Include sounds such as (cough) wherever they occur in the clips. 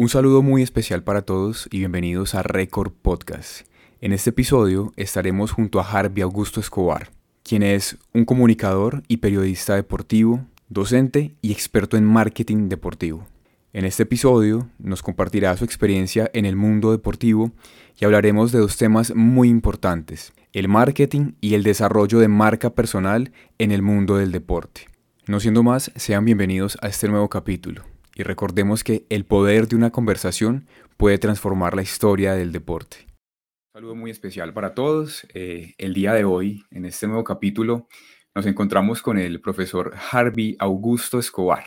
Un saludo muy especial para todos y bienvenidos a Record Podcast. En este episodio estaremos junto a Harvey Augusto Escobar, quien es un comunicador y periodista deportivo, docente y experto en marketing deportivo. En este episodio nos compartirá su experiencia en el mundo deportivo y hablaremos de dos temas muy importantes, el marketing y el desarrollo de marca personal en el mundo del deporte. No siendo más, sean bienvenidos a este nuevo capítulo y recordemos que el poder de una conversación puede transformar la historia del deporte. Un saludo muy especial para todos. Eh, el día de hoy, en este nuevo capítulo, nos encontramos con el profesor Harvey Augusto Escobar,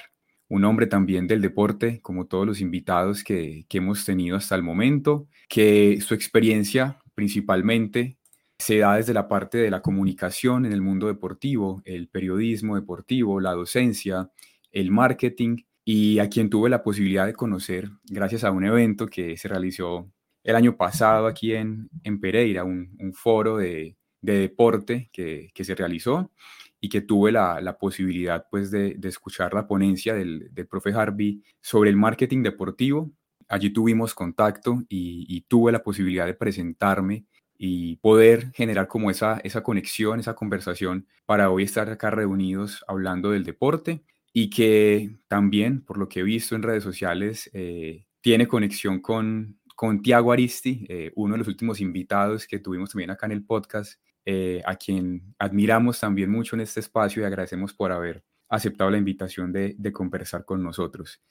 un hombre también del deporte, como todos los invitados que, que hemos tenido hasta el momento, que su experiencia principalmente se da desde la parte de la comunicación en el mundo deportivo, el periodismo deportivo, la docencia, el marketing y a quien tuve la posibilidad de conocer gracias a un evento que se realizó el año pasado aquí en, en Pereira, un, foro de, deporte que, se realizó y que tuve la, posibilidad pues de, escuchar la ponencia del, del, profe Harvey sobre el marketing deportivo. Allí tuvimos contacto y, tuve la posibilidad de presentarme y poder generar como esa, esa conexión, esa conversación para hoy estar acá reunidos hablando del deporte y que también, por lo que he visto en redes sociales, eh, tiene conexión con, con Tiago Aristi, eh, uno de los últimos invitados que tuvimos también acá en el podcast, eh, a quien admiramos también mucho en este espacio y agradecemos por haber aceptado la invitación de, de conversar con nosotros.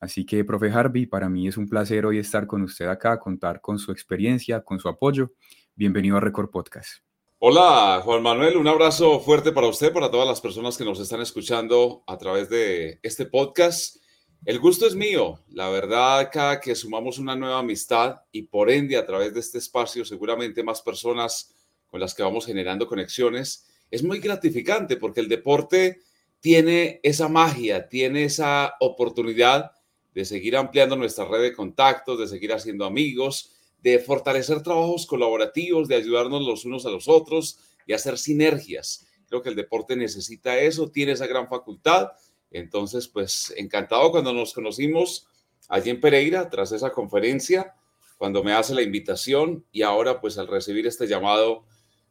Así que, profe Harvey, para mí es un placer hoy estar con usted acá, contar con su experiencia, con su apoyo. Bienvenido a Record Podcast. Hola, Juan Manuel, un abrazo fuerte para usted, para todas las personas que nos están escuchando a través de este podcast. El gusto es mío, la verdad, acá que sumamos una nueva amistad y por ende a través de este espacio seguramente más personas con las que vamos generando conexiones, es muy gratificante porque el deporte tiene esa magia, tiene esa oportunidad de seguir ampliando nuestra red de contactos, de seguir haciendo amigos, de fortalecer trabajos colaborativos, de ayudarnos los unos a los otros y hacer sinergias. Creo que el deporte necesita eso, tiene esa gran facultad. Entonces, pues encantado cuando nos conocimos allí en Pereira, tras esa conferencia, cuando me hace la invitación y ahora, pues al recibir este llamado,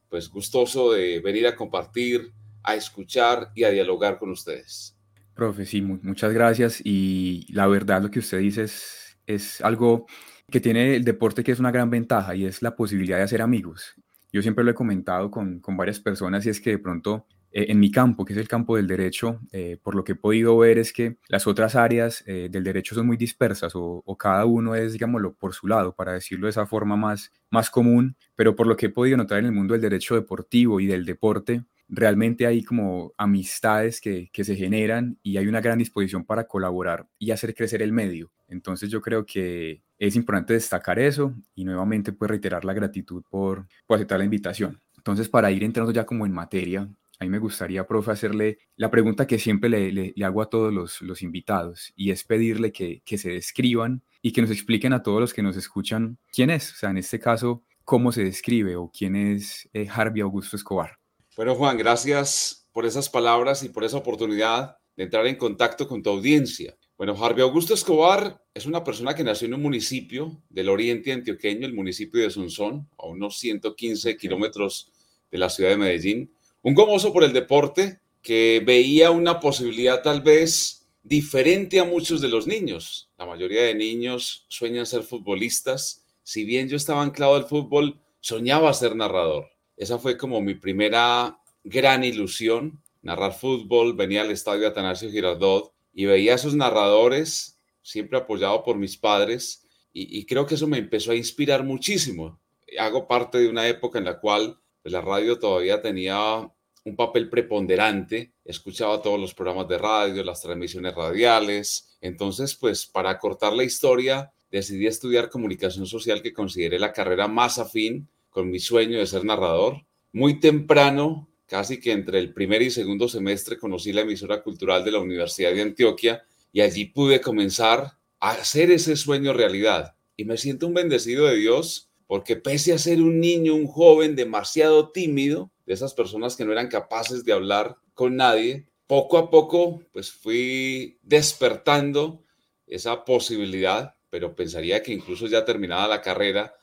pues gustoso de venir a compartir, a escuchar y a dialogar con ustedes. Profe, muchas gracias. Y la verdad, lo que usted dice es, es algo que tiene el deporte que es una gran ventaja y es la posibilidad de hacer amigos. Yo siempre lo he comentado con, con varias personas y es que de pronto eh, en mi campo, que es el campo del derecho, eh, por lo que he podido ver es que las otras áreas eh, del derecho son muy dispersas o, o, cada uno es, digámoslo, por su lado, para decirlo de esa forma más, más común, pero por lo que he podido notar en el mundo del derecho deportivo y del deporte, realmente hay como amistades que, que, se generan y hay una gran disposición para colaborar y hacer crecer el medio. Entonces yo creo que es importante destacar eso y nuevamente pues reiterar la gratitud por, aceptar la invitación. Entonces para ir entrando ya como en materia, a mí me gustaría, profe, hacerle la pregunta que siempre le, hago a todos los, invitados y es pedirle que, que se describan y que nos expliquen a todos los que nos escuchan quién es, o sea, en este caso, cómo se describe o quién es eh, Harvey Augusto Escobar. Bueno, Juan, gracias por esas palabras y por esa oportunidad de entrar en contacto con tu audiencia. Bueno, Harvey Augusto Escobar es una persona que nació en un municipio del oriente antioqueño, el municipio de Sunzón, a unos 115 kilómetros de la ciudad de Medellín. Un gomoso por el deporte que veía una posibilidad tal vez diferente a muchos de los niños. La mayoría de niños sueñan ser futbolistas. Si bien yo estaba anclado al fútbol, soñaba ser narrador. Esa fue como mi primera gran ilusión, narrar fútbol. Venía al estadio Atanasio Girardot y veía a esos narradores, siempre apoyado por mis padres, y, creo que eso me empezó a inspirar muchísimo. Hago parte de una época en la cual pues, la radio todavía tenía un papel preponderante, escuchaba todos los programas de radio, las transmisiones radiales, entonces pues para cortar la historia decidí estudiar comunicación social que consideré la carrera más afín con mi sueño de ser narrador. Muy temprano, casi que entre el primer y segundo semestre, conocí la emisora cultural de la Universidad de Antioquia y allí pude comenzar a hacer ese sueño realidad. Y me siento un bendecido de Dios porque pese a ser un niño, un joven demasiado tímido, de esas personas que no eran capaces de hablar con nadie, poco a poco pues fui despertando esa posibilidad pero pensaría que incluso ya terminada la carrera,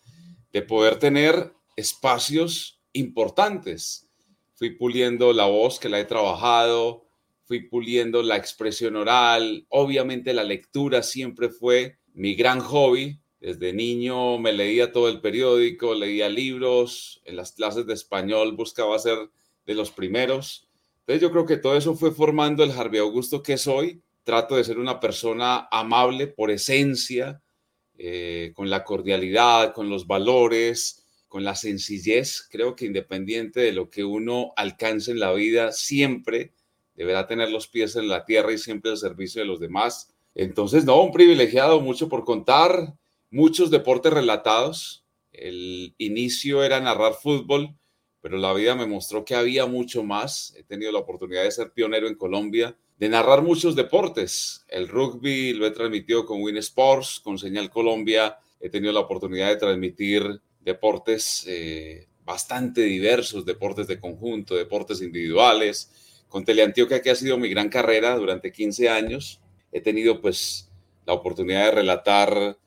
de poder tener espacios importantes. Fui puliendo la voz que la he trabajado, fui puliendo la expresión oral, obviamente la lectura siempre fue mi gran hobby. Desde niño me leía todo el periódico, leía libros, en las clases de español buscaba ser de los primeros. Entonces yo creo que todo eso fue formando el Harvey Augusto que soy. Trato de ser una persona amable por esencia, eh, con la cordialidad, con los valores, con la sencillez. Creo que independiente de lo que uno alcance en la vida, siempre deberá tener los pies en la tierra y siempre al servicio de los demás. Entonces, no, un privilegiado, mucho por contar, muchos deportes relatados. El inicio era narrar fútbol, pero la vida me mostró que había mucho más. He tenido la oportunidad de ser pionero en Colombia, de narrar muchos deportes. El rugby lo he transmitido con Win Sports, con Señal Colombia. He tenido la oportunidad de transmitir deportes eh, bastante diversos, deportes de conjunto, deportes individuales con Teleantioquia, que ha sido mi gran carrera durante 15 años. He tenido pues la oportunidad de relatar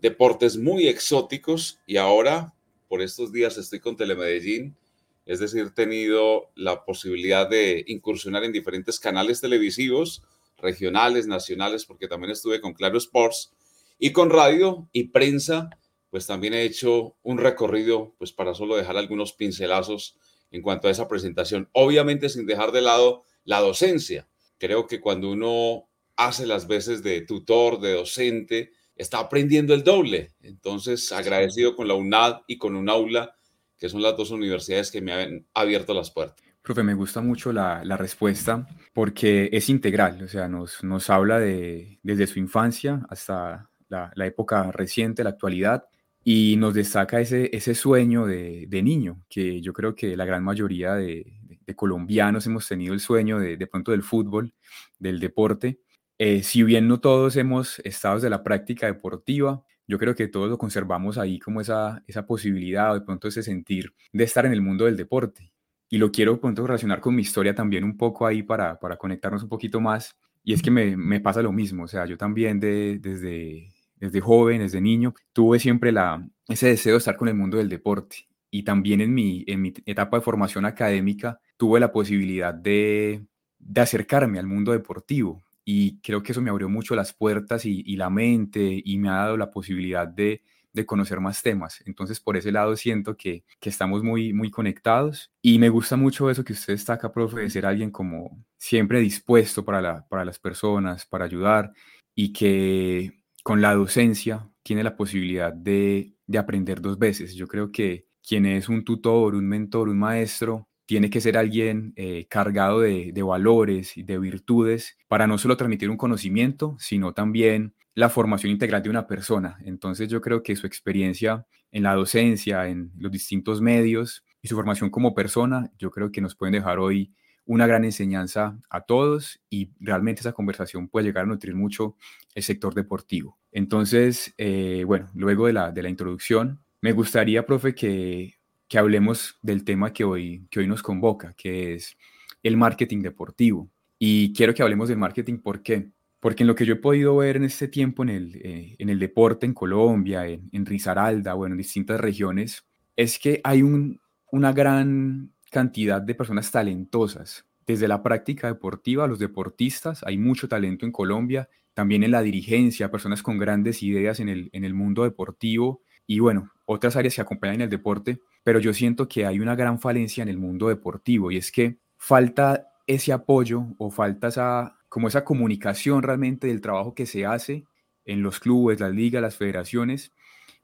deportes muy exóticos y ahora por estos días estoy con Telemedellín, es decir, he tenido la posibilidad de incursionar en diferentes canales televisivos, regionales, nacionales, porque también estuve con Claro Sports y con radio y prensa, pues también he hecho un recorrido, pues para solo dejar algunos pincelazos en cuanto a esa presentación. Obviamente sin dejar de lado la docencia. Creo que cuando uno hace las veces de tutor, de docente, está aprendiendo el doble. Entonces, agradecido con la UNAD y con UNAULA, que son las dos universidades que me han abierto las puertas. Profe, me gusta mucho la, respuesta porque es integral, o sea, nos, nos habla de, desde su infancia hasta la, la época reciente, la actualidad, y nos destaca ese, ese sueño de, niño, que yo creo que la gran mayoría de, colombianos hemos tenido el sueño de, de pronto del fútbol, del deporte. Eh, si bien no todos hemos estado de la práctica deportiva, yo creo que todos lo conservamos ahí como esa, esa posibilidad o de pronto ese sentir de estar en el mundo del deporte. Y lo quiero pronto relacionar con mi historia también un poco ahí para, para conectarnos un poquito más. Y es que me, me pasa lo mismo, o sea, yo también de, desde, desde joven, desde niño, tuve siempre la, ese deseo de estar con el mundo del deporte. Y también en mi, en mi etapa de formación académica tuve la posibilidad de, de acercarme al mundo deportivo. Y creo que eso me abrió mucho las puertas y, y la mente y me ha dado la posibilidad de, de conocer más temas. Entonces, por ese lado siento que, que, estamos muy, muy conectados y me gusta mucho eso que usted está acá, profe, de ser alguien como siempre dispuesto para, la, para las personas, para ayudar y que con la docencia tiene la posibilidad de, aprender dos veces. Yo creo que quien es un tutor, un mentor, un maestro, tiene que ser alguien eh, cargado de, valores y de virtudes para no solo transmitir un conocimiento, sino también la formación integral de una persona. Entonces yo creo que su experiencia en la docencia, en los distintos medios y su formación como persona, yo creo que nos pueden dejar hoy una gran enseñanza a todos y realmente esa conversación puede llegar a nutrir mucho el sector deportivo. Entonces, eh, bueno, luego de la, de la introducción, me gustaría, profe, que, que hablemos del tema que hoy, que hoy nos convoca, que es el marketing deportivo. Y quiero que hablemos del marketing, ¿por qué? Porque en lo que yo he podido ver en este tiempo en el, eh, en el deporte en Colombia, en, en Risaralda, bueno, en distintas regiones, es que hay un, una gran cantidad de personas talentosas. Desde la práctica deportiva, los deportistas, hay mucho talento en Colombia, también en la dirigencia, personas con grandes ideas en el, en el mundo deportivo y bueno, otras áreas que acompañan el deporte, pero yo siento que hay una gran falencia en el mundo deportivo y es que falta ese apoyo o falta esa, como esa comunicación realmente del trabajo que se hace en los clubes, las ligas, las federaciones,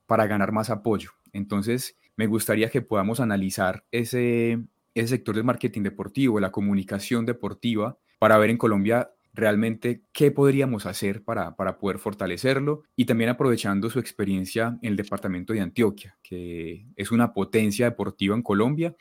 para ganar más apoyo. Entonces, me gustaría que podamos analizar ese, el sector del marketing deportivo, la comunicación deportiva, para ver en Colombia realmente qué podríamos hacer para, para poder fortalecerlo y también aprovechando su experiencia en el departamento de Antioquia, que es una potencia deportiva en Colombia.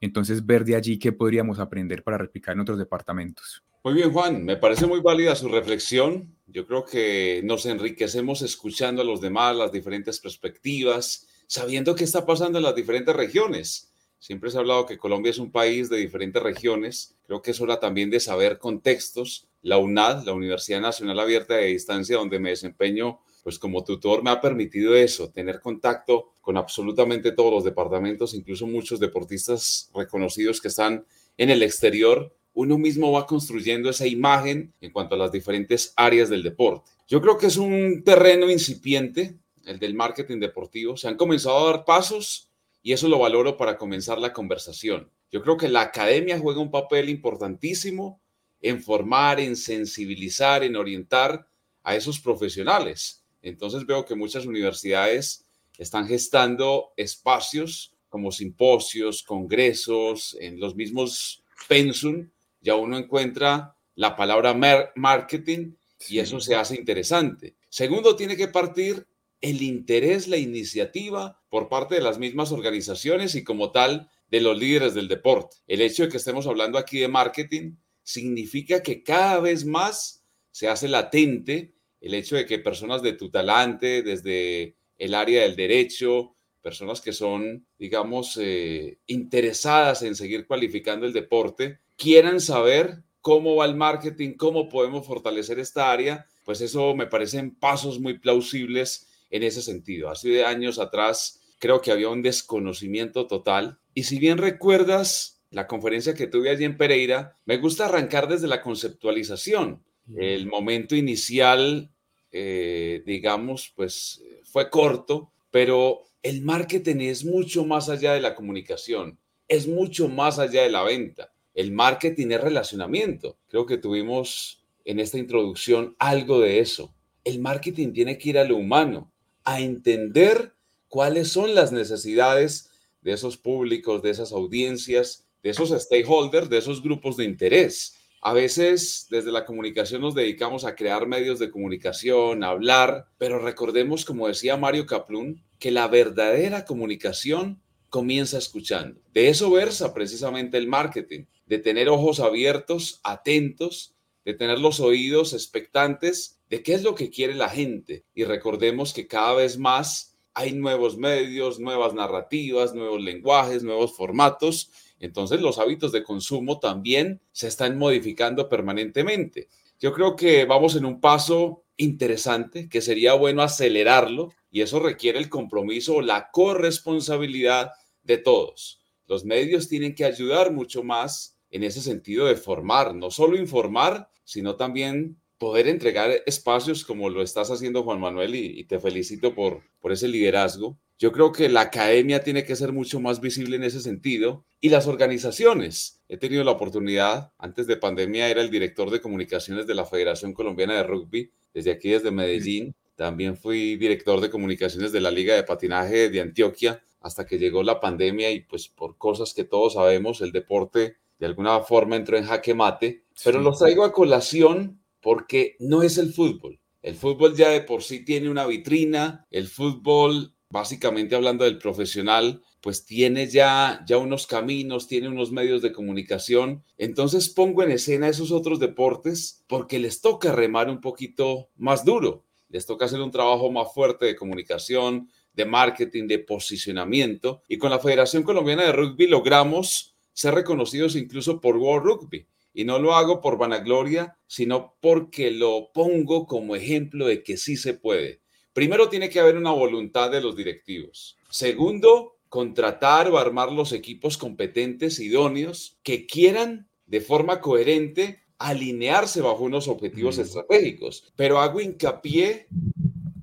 Entonces, ver de allí qué podríamos aprender para replicar en otros departamentos. Muy bien, Juan, me parece muy válida su reflexión. Yo creo que nos enriquecemos escuchando a los demás, las diferentes perspectivas, sabiendo qué está pasando en las diferentes regiones. Siempre se ha hablado que Colombia es un país de diferentes regiones. Creo que es hora también de saber contextos. La UNAD, la Universidad Nacional Abierta de Distancia, donde me desempeño, pues como tutor me ha permitido eso, tener contacto con absolutamente todos los departamentos, incluso muchos deportistas reconocidos que están en el exterior. Uno mismo va construyendo esa imagen en cuanto a las diferentes áreas del deporte. Yo creo que es un terreno incipiente, el del marketing deportivo. Se han comenzado a dar pasos y eso lo valoro para comenzar la conversación. Yo creo que la academia juega un papel importantísimo en formar, en sensibilizar, en orientar a esos profesionales. Entonces veo que muchas universidades están gestando espacios como simposios, congresos, en los mismos pensum, ya uno encuentra la palabra marketing y eso se hace interesante. Segundo, tiene que partir el interés, la iniciativa por parte de las mismas organizaciones y como tal de los líderes del deporte. El hecho de que estemos hablando aquí de marketing significa que cada vez más se hace latente el hecho de que personas de tu talante, desde el área del derecho, personas que son, digamos, eh, interesadas en seguir cualificando el deporte, quieran saber cómo va el marketing, cómo podemos fortalecer esta área, pues eso me parecen pasos muy plausibles en ese sentido. Hace años atrás creo que había un desconocimiento total. Y si bien recuerdas la conferencia que tuve allí en Pereira, me gusta arrancar desde la conceptualización. El momento inicial, eh, digamos, pues fue corto, pero el marketing es mucho más allá de la comunicación, es mucho más allá de la venta. El marketing es relacionamiento. Creo que tuvimos en esta introducción algo de eso. El marketing tiene que ir a lo humano, a entender cuáles son las necesidades de esos públicos, de esas audiencias, de esos stakeholders, de esos grupos de interés. A veces desde la comunicación nos dedicamos a crear medios de comunicación, a hablar, pero recordemos, como decía Mario Kaplun, que la verdadera comunicación comienza escuchando. De eso versa precisamente el marketing, de tener ojos abiertos, atentos, de tener los oídos expectantes de qué es lo que quiere la gente. Y recordemos que cada vez más hay nuevos medios, nuevas narrativas, nuevos lenguajes, nuevos formatos. Entonces los hábitos de consumo también se están modificando permanentemente. Yo creo que vamos en un paso interesante, que sería bueno acelerarlo y eso requiere el compromiso o la corresponsabilidad de todos. Los medios tienen que ayudar mucho más en ese sentido de formar, no solo informar, sino también poder entregar espacios como lo estás haciendo, Juan Manuel, y, te felicito por, por ese liderazgo. Yo creo que la academia tiene que ser mucho más visible en ese sentido y las organizaciones. He tenido la oportunidad, antes de pandemia era el director de comunicaciones de la Federación Colombiana de Rugby, desde aquí, desde Medellín. También fui director de comunicaciones de la Liga de Patinaje de Antioquia hasta que llegó la pandemia y pues por cosas que todos sabemos, el deporte de alguna forma entró en jaque mate. Pero los traigo a colación porque no es el fútbol. El fútbol ya de por sí tiene una vitrina, el fútbol, básicamente hablando del profesional, pues tiene ya, ya unos caminos, tiene unos medios de comunicación. Entonces pongo en escena esos otros deportes porque les toca remar un poquito más duro, les toca hacer un trabajo más fuerte de comunicación, de marketing, de posicionamiento. Y con la Federación Colombiana de Rugby logramos ser reconocidos incluso por World Rugby. Y no lo hago por vanagloria, sino porque lo pongo como ejemplo de que sí se puede. Primero tiene que haber una voluntad de los directivos. Segundo, contratar o armar los equipos competentes, idóneos, que quieran de forma coherente alinearse bajo unos objetivos estratégicos. Pero hago hincapié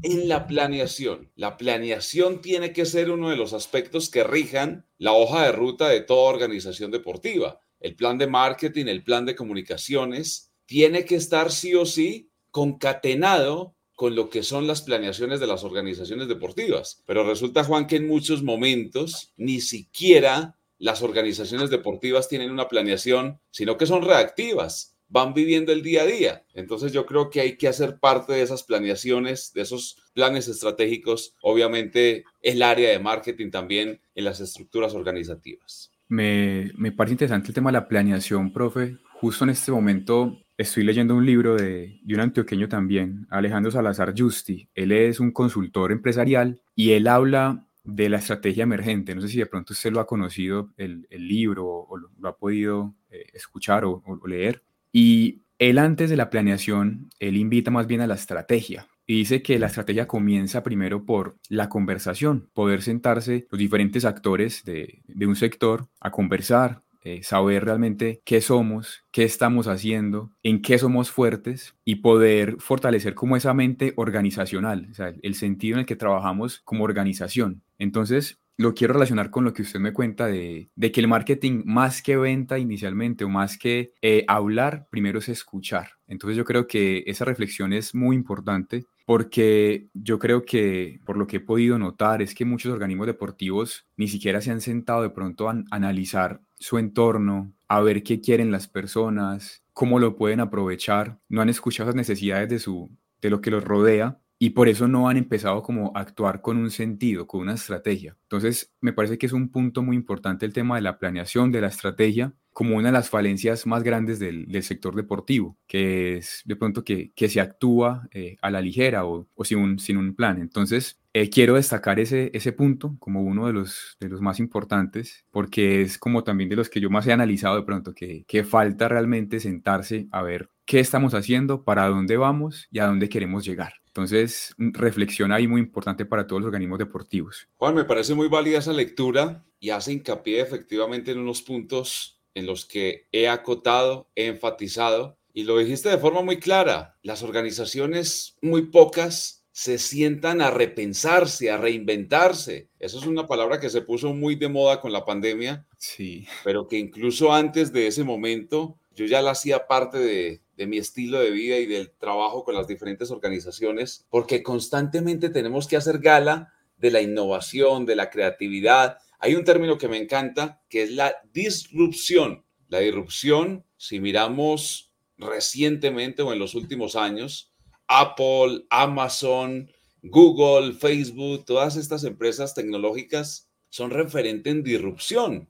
en la planeación. La planeación tiene que ser uno de los aspectos que rijan la hoja de ruta de toda organización deportiva el plan de marketing, el plan de comunicaciones, tiene que estar sí o sí concatenado con lo que son las planeaciones de las organizaciones deportivas. Pero resulta, Juan, que en muchos momentos ni siquiera las organizaciones deportivas tienen una planeación, sino que son reactivas, van viviendo el día a día. Entonces yo creo que hay que hacer parte de esas planeaciones, de esos planes estratégicos, obviamente el área de marketing también en las estructuras organizativas. Me, me, parece interesante el tema de la planeación, profe. Justo en este momento estoy leyendo un libro de, de, un antioqueño también, Alejandro Salazar Justi. Él es un consultor empresarial y él habla de la estrategia emergente. No sé si de pronto usted lo ha conocido, el, el libro, o lo, lo, ha podido eh, escuchar o, o leer. Y él antes de la planeación, él invita más bien a la estrategia. y dice que la estrategia comienza primero por la conversación, poder sentarse los diferentes actores de, un sector a conversar, eh, saber realmente qué somos, qué estamos haciendo, en qué somos fuertes y poder fortalecer como esa mente organizacional, o sea, el sentido en el que trabajamos como organización. Entonces, lo quiero relacionar con lo que usted me cuenta de, que el marketing, más que venta inicialmente o más que eh, hablar, primero es escuchar. Entonces yo creo que esa reflexión es muy importante porque yo creo que por lo que he podido notar es que muchos organismos deportivos ni siquiera se han sentado de pronto a analizar su entorno, a ver qué quieren las personas, cómo lo pueden aprovechar, no han escuchado las necesidades de, su, de lo que los rodea y por eso no han empezado como a actuar con un sentido, con una estrategia. Entonces, me parece que es un punto muy importante el tema de la planeación, de la estrategia, como una de las falencias más grandes del, sector deportivo, que es de pronto que, que se actúa eh, a la ligera o, sin, un, sin un plan. Entonces, eh, quiero destacar ese, ese punto como uno de los, de los más importantes, porque es como también de los que yo más he analizado de pronto, que, que falta realmente sentarse a ver qué estamos haciendo, para dónde vamos y a dónde queremos llegar. Entonces, reflexión ahí muy importante para todos los organismos deportivos. Juan, me parece muy válida esa lectura y hace hincapié efectivamente en unos puntos en los que he acotado, he enfatizado y lo dijiste de forma muy clara. Las organizaciones muy pocas se sientan a repensarse, a reinventarse. Eso es una palabra que se puso muy de moda con la pandemia, sí. pero que incluso antes de ese momento yo ya la hacía parte de, de mi estilo de vida y del trabajo con las diferentes organizaciones, porque constantemente tenemos que hacer gala de la innovación, de la creatividad. Hay un término que me encanta, que es la disrupción. La disrupción, si miramos recientemente o en los últimos años, Apple, Amazon, Google, Facebook, todas estas empresas tecnológicas son referentes en disrupción.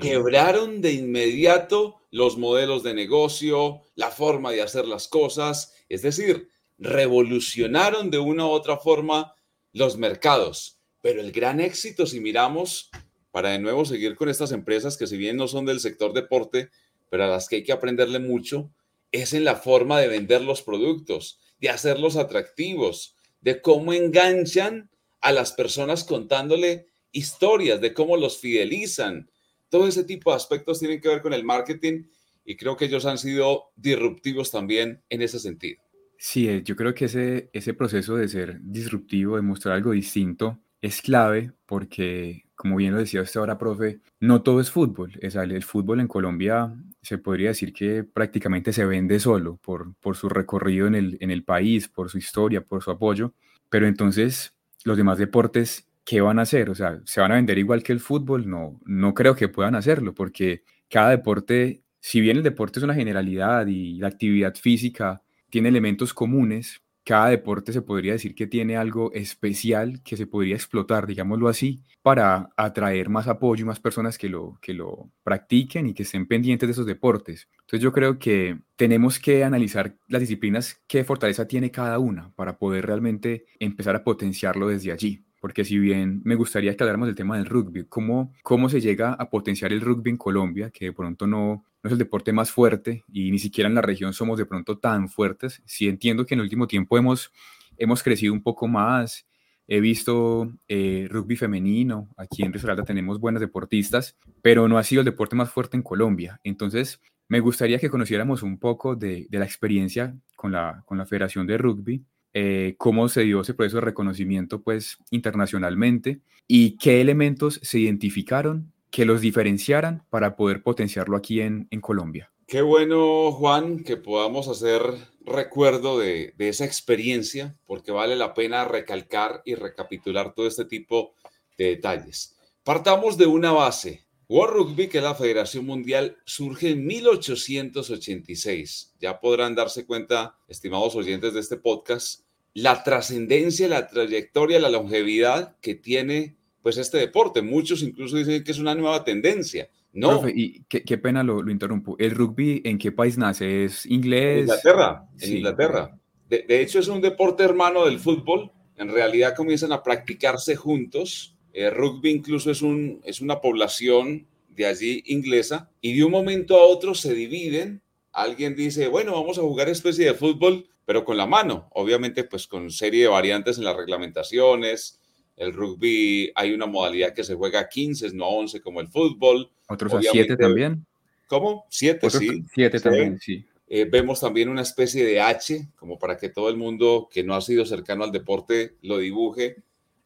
Quebraron de inmediato los modelos de negocio, la forma de hacer las cosas, es decir, revolucionaron de una u otra forma los mercados. Pero el gran éxito, si miramos, para de nuevo seguir con estas empresas que si bien no son del sector deporte, pero a las que hay que aprenderle mucho, es en la forma de vender los productos, de hacerlos atractivos, de cómo enganchan a las personas contándole historias, de cómo los fidelizan, todo ese tipo de aspectos tienen que ver con el marketing y creo que ellos han sido disruptivos también en ese sentido. Sí, eh, yo creo que ese, ese proceso de ser disruptivo, de mostrar algo distinto, es clave porque, como bien lo decía usted ahora, profe, no todo es fútbol. Es, el fútbol en Colombia se podría decir que prácticamente se vende solo por, por su recorrido en el, en el país, por su historia, por su apoyo. Pero entonces los demás deportes ¿qué van a hacer? O sea, ¿se van a vender igual que el fútbol? No, no creo que puedan hacerlo, porque cada deporte, si bien el deporte es una generalidad y la actividad física tiene elementos comunes, cada deporte se podría decir que tiene algo especial que se podría explotar, digámoslo así, para atraer más apoyo y más personas que lo, que lo practiquen y que estén pendientes de esos deportes. Entonces yo creo que tenemos que analizar las disciplinas, qué fortaleza tiene cada una para poder realmente empezar a potenciarlo desde allí porque si bien me gustaría que habláramos del tema del rugby, ¿cómo, cómo se llega a potenciar el rugby en Colombia, que de pronto no, no es el deporte más fuerte y ni siquiera en la región somos de pronto tan fuertes? Sí entiendo que en el último tiempo hemos, hemos crecido un poco más, he visto eh, rugby femenino, aquí en Risaralda tenemos buenas deportistas, pero no ha sido el deporte más fuerte en Colombia. Entonces, me gustaría que conociéramos un poco de, de la experiencia con la, con la Federación de Rugby eh, cómo se dio ese proceso de reconocimiento pues internacionalmente y qué elementos se identificaron que los diferenciaran para poder potenciarlo aquí en, Colombia. Qué bueno, Juan, que podamos hacer recuerdo de, esa experiencia, porque vale la pena recalcar y recapitular todo este tipo de detalles. Partamos de una base. World Rugby, que es la Federación Mundial, surge en 1886. Ya podrán darse cuenta, estimados oyentes de este podcast, la trascendencia, la trayectoria, la longevidad que tiene pues este deporte. Muchos incluso dicen que es una nueva tendencia. No. Profe, y qué, pena lo, lo, interrumpo. ¿El rugby en qué país nace? ¿Es inglés? Inglaterra, en Inglaterra. De, de, hecho, es un deporte hermano del fútbol. En realidad comienzan a practicarse juntos. El rugby incluso es, un, es una población de allí inglesa y de un momento a otro se dividen. Alguien dice, bueno, vamos a jugar especie de fútbol, pero con la mano, obviamente pues con serie de variantes en las reglamentaciones. El rugby hay una modalidad que se juega a 15, no a 11 como el fútbol. Otros a 7 también. ¿Cómo? 7, sí. 7 también, sí. Eh, vemos también una especie de H, como para que todo el mundo que no ha sido cercano al deporte lo dibuje.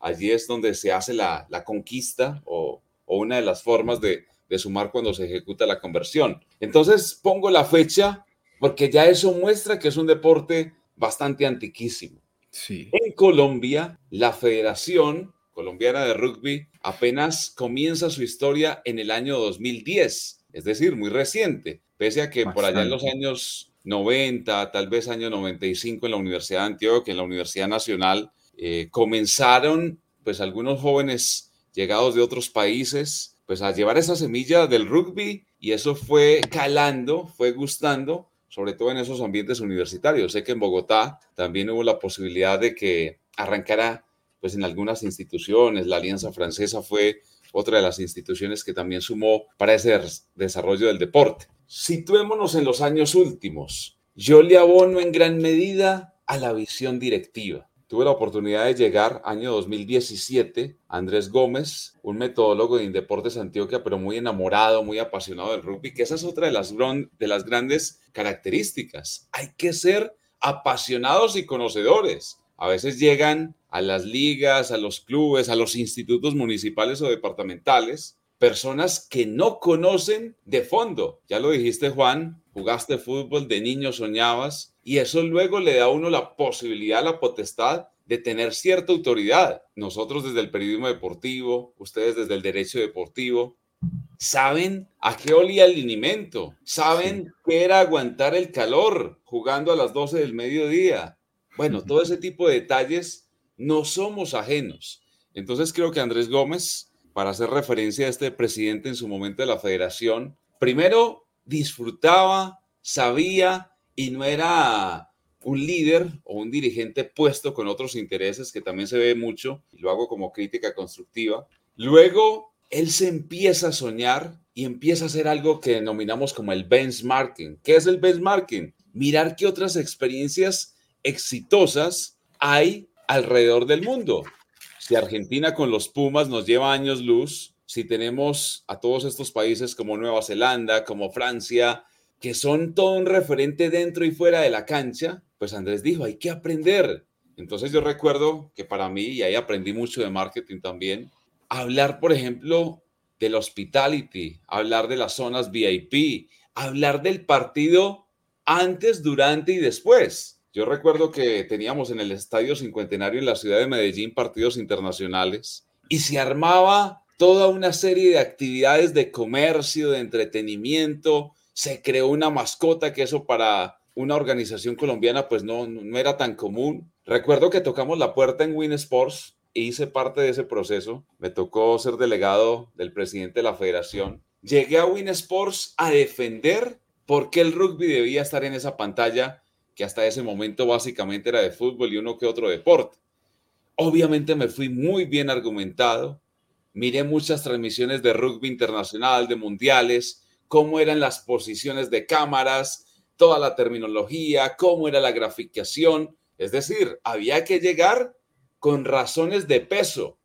Allí es donde se hace la, la conquista o, o, una de las formas de, de sumar cuando se ejecuta la conversión. Entonces pongo la fecha porque ya eso muestra que es un deporte bastante antiquísimo. Sí. En Colombia, la Federación Colombiana de Rugby apenas comienza su historia en el año 2010, es decir, muy reciente, pese a que por allá en los años 90, tal vez año 95 en la Universidad de Antioquia, en la Universidad Nacional, eh, comenzaron pues algunos jóvenes llegados de otros países pues a llevar esa semilla del rugby y eso fue calando, fue gustando sobre todo en esos ambientes universitarios. Sé que en Bogotá también hubo la posibilidad de que arrancara pues en algunas instituciones, la Alianza Francesa fue otra de las instituciones que también sumó para ese desarrollo del deporte. Situémonos en los años últimos. Yo le abono en gran medida a la visión directiva. Tuve la oportunidad de llegar año 2017, Andrés Gómez, un metodólogo de Indeportes Antioquia, pero muy enamorado, muy apasionado del rugby, que esa es otra de las, de las grandes características. Hay que ser apasionados y conocedores. A veces llegan a las ligas, a los clubes, a los institutos municipales o departamentales, personas que no conocen de fondo. Ya lo dijiste, Juan, jugaste fútbol, de niño soñabas, y eso luego le da a uno la posibilidad, la potestad de tener cierta autoridad. Nosotros desde el periodismo deportivo, ustedes desde el derecho deportivo, saben a qué olía el alimento, saben qué era aguantar el calor jugando a las 12 del mediodía. Bueno, todo ese tipo de detalles no somos ajenos. Entonces creo que Andrés Gómez, para hacer referencia a este presidente en su momento de la federación, primero disfrutaba, sabía y no era un líder o un dirigente puesto con otros intereses, que también se ve mucho, y lo hago como crítica constructiva. Luego, él se empieza a soñar y empieza a hacer algo que denominamos como el benchmarking. ¿Qué es el benchmarking? Mirar qué otras experiencias exitosas hay alrededor del mundo. Si Argentina con los Pumas nos lleva años luz, si tenemos a todos estos países como Nueva Zelanda, como Francia, que son todo un referente dentro y fuera de la cancha, pues Andrés dijo, hay que aprender. Entonces yo recuerdo que para mí, y ahí aprendí mucho de marketing también, hablar, por ejemplo, del hospitality, hablar de las zonas VIP, hablar del partido antes, durante y después. Yo recuerdo que teníamos en el Estadio Cincuentenario en la ciudad de Medellín partidos internacionales y se armaba toda una serie de actividades de comercio, de entretenimiento, se creó una mascota que eso para una organización colombiana pues no, no era tan común. Recuerdo que tocamos la puerta en Win Sports e hice parte de ese proceso. Me tocó ser delegado del presidente de la federación. Llegué a Win Sports a defender por qué el rugby debía estar en esa pantalla que hasta ese momento básicamente era de fútbol y uno que otro deporte. Obviamente me fui muy bien argumentado. Miré muchas transmisiones de rugby internacional, de mundiales, cómo eran las posiciones de cámaras, toda la terminología, cómo era la graficación. Es decir, había que llegar con razones de peso.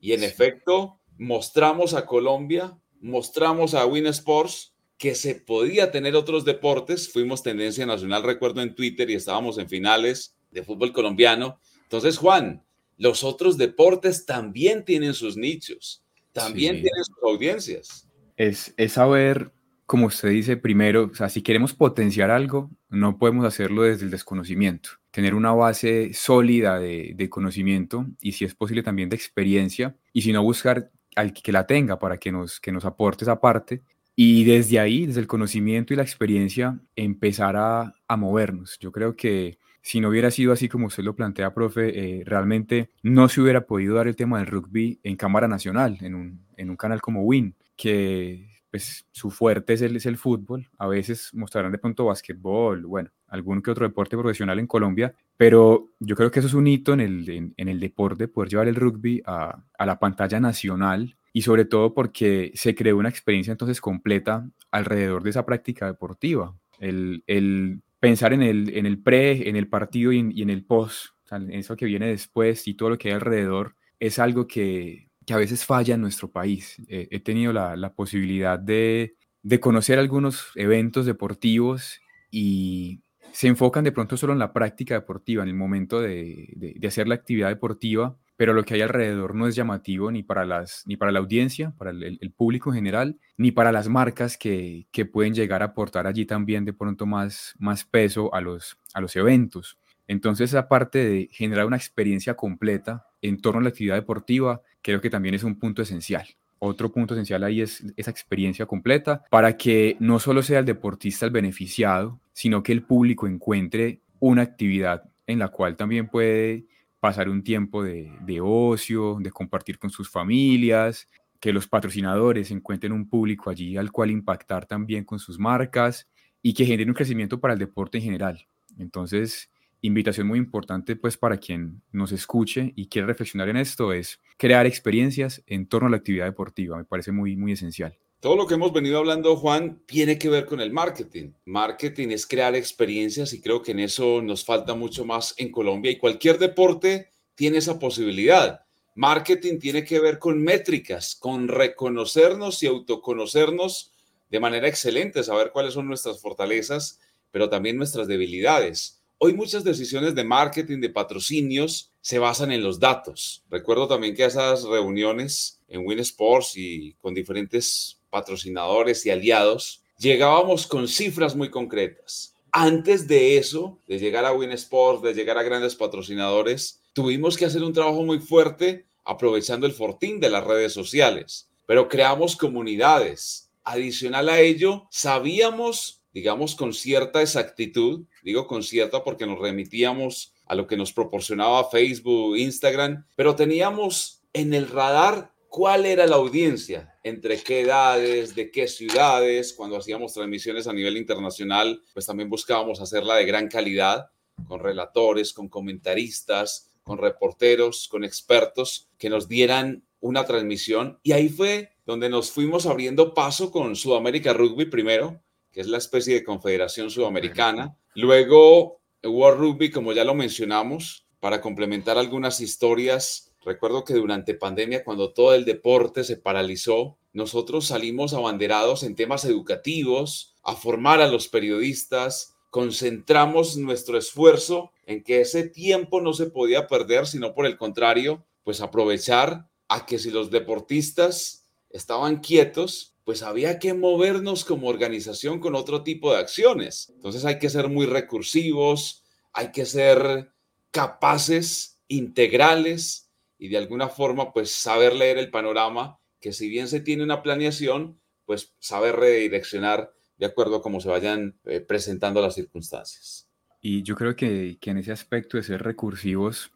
Y en efecto, mostramos a Colombia, mostramos a Win Sports que se podía tener otros deportes. Fuimos tendencia nacional, recuerdo en Twitter, y estábamos en finales de fútbol colombiano. Entonces, Juan, los otros deportes también tienen sus nichos, también tienen sus audiencias. Es, es saber como usted dice, primero, o sea, si queremos potenciar algo, no podemos hacerlo desde el desconocimiento. Tener una base sólida de, conocimiento y si es posible también de experiencia, y si no buscar al que la tenga para que nos, que nos aporte esa parte. Y desde ahí, desde el conocimiento y la experiencia, empezar a, a movernos. Yo creo que si no hubiera sido así como usted lo plantea, profe, eh, realmente no se hubiera podido dar el tema del rugby en Cámara Nacional, en un, en un canal como WIN, que pues su fuerte es el, es el fútbol, a veces mostrarán de pronto básquetbol, bueno, algún que otro deporte profesional en Colombia, pero yo creo que eso es un hito en el, en, el deporte, poder llevar el rugby a, a, la pantalla nacional y sobre todo porque se creó una experiencia entonces completa alrededor de esa práctica deportiva. El, el pensar en el, en el pre, en el partido y en, el post, en eso que viene después y todo lo que hay alrededor, es algo que, que a veces falla en nuestro país. Eh, he tenido la, la posibilidad de, de conocer algunos eventos deportivos y se enfocan de pronto solo en la práctica deportiva, en el momento de, de, hacer la actividad deportiva, pero lo que hay alrededor no es llamativo ni para, las, ni para la audiencia, para el, público en general, ni para las marcas que, que, pueden llegar a aportar allí también de pronto más, más peso a los, a los eventos. Entonces, aparte de generar una experiencia completa en torno a la actividad deportiva, creo que también es un punto esencial. Otro punto esencial ahí es esa experiencia completa para que no solo sea el deportista el beneficiado, sino que el público encuentre una actividad en la cual también puede pasar un tiempo de, ocio, de compartir con sus familias, que los patrocinadores encuentren un público allí al cual impactar también con sus marcas y que genere un crecimiento para el deporte en general. Entonces, invitación muy importante pues para quien nos escuche y quiere reflexionar en esto es crear experiencias en torno a la actividad deportiva. Me parece muy, muy esencial. Todo lo que hemos venido hablando, Juan, tiene que ver con el marketing. Marketing es crear experiencias y creo que en eso nos falta mucho más en Colombia y cualquier deporte tiene esa posibilidad. Marketing tiene que ver con métricas, con reconocernos y autoconocernos de manera excelente, saber cuáles son nuestras fortalezas, pero también nuestras debilidades Hoy muchas decisiones de marketing, de patrocinios, se basan en los datos. Recuerdo también que esas reuniones en Win Sports y con diferentes patrocinadores y aliados, llegábamos con cifras muy concretas. Antes de eso, de llegar a Win Sports, de llegar a grandes patrocinadores, tuvimos que hacer un trabajo muy fuerte aprovechando el fortín de las redes sociales, pero creamos comunidades. Adicional a ello, sabíamos digamos, con cierta exactitud, digo con cierta porque nos remitíamos a lo que nos proporcionaba Facebook, Instagram, pero teníamos en el radar cuál era la audiencia, entre qué edades, de qué ciudades, cuando hacíamos transmisiones a nivel internacional, pues también buscábamos hacerla de gran calidad, con relatores, con comentaristas, con reporteros, con expertos que nos dieran una transmisión. Y ahí fue donde nos fuimos abriendo paso con Sudamérica Rugby primero, que es la especie de confederación sudamericana. Luego, World Rugby, como ya lo mencionamos, para complementar algunas historias. Recuerdo que durante pandemia, cuando todo el deporte se paralizó, nosotros salimos abanderados en temas educativos, a formar a los periodistas, concentramos nuestro esfuerzo en que ese tiempo no se podía perder, sino por el contrario, pues aprovechar a que si los deportistas estaban quietos, pues había que movernos como organización con otro tipo de acciones. Entonces hay que ser muy recursivos, hay que ser capaces, integrales y de alguna forma pues saber leer el panorama, que si bien se tiene una planeación, pues saber redireccionar de acuerdo a cómo se vayan eh, presentando las circunstancias. Y yo creo que, que en ese aspecto de ser recursivos,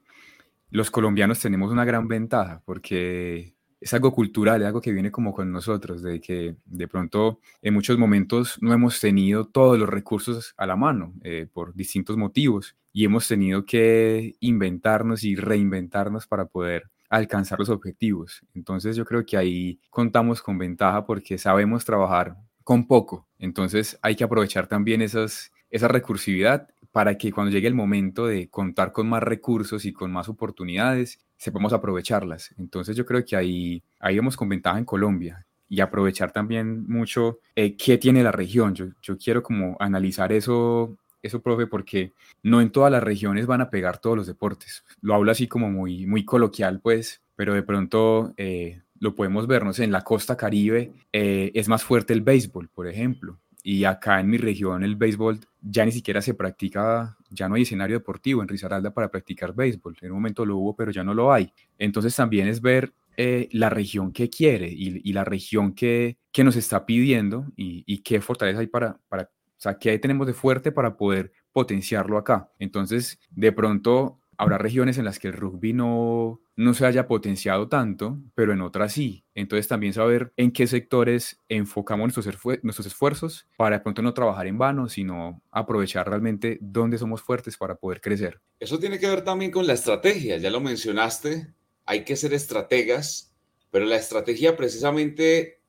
los colombianos tenemos una gran ventaja porque es algo cultural, es algo que viene como con nosotros, de que de pronto en muchos momentos no hemos tenido todos los recursos a la mano eh, por distintos motivos y hemos tenido que inventarnos y reinventarnos para poder alcanzar los objetivos. Entonces yo creo que ahí contamos con ventaja porque sabemos trabajar con poco. Entonces hay que aprovechar también esas, esa recursividad para que cuando llegue el momento de contar con más recursos y con más oportunidades, sepamos aprovecharlas. Entonces yo creo que ahí, ahí vamos con en Colombia y aprovechar también mucho eh, qué tiene la región. Yo, yo quiero como analizar eso, eso, profe, porque no en todas las regiones van a pegar todos los deportes. Lo hablo así como muy, muy coloquial, pues, pero de pronto eh, lo podemos ver, no sé, en la costa caribe eh, es más fuerte el béisbol, por ejemplo. Y acá en mi región el béisbol ya ni siquiera se practica, ya no hay escenario deportivo en Risaralda para practicar béisbol. En un momento lo hubo, pero ya no lo hay. Entonces también es ver eh, la región que quiere y, la región que, que, nos está pidiendo y, qué fortaleza hay para, para, o sea, qué tenemos de fuerte para poder potenciarlo acá. Entonces, de pronto habrá regiones en las que el rugby no, no se haya potenciado tanto, pero en otras sí. Entonces también saber en qué sectores enfocamos nuestros, nuestros esfuerzos para de pronto no trabajar en vano, sino aprovechar realmente dónde somos fuertes para poder crecer. Eso tiene que ver también con la estrategia, ya lo mencionaste, hay que ser estrategas, pero la estrategia precisamente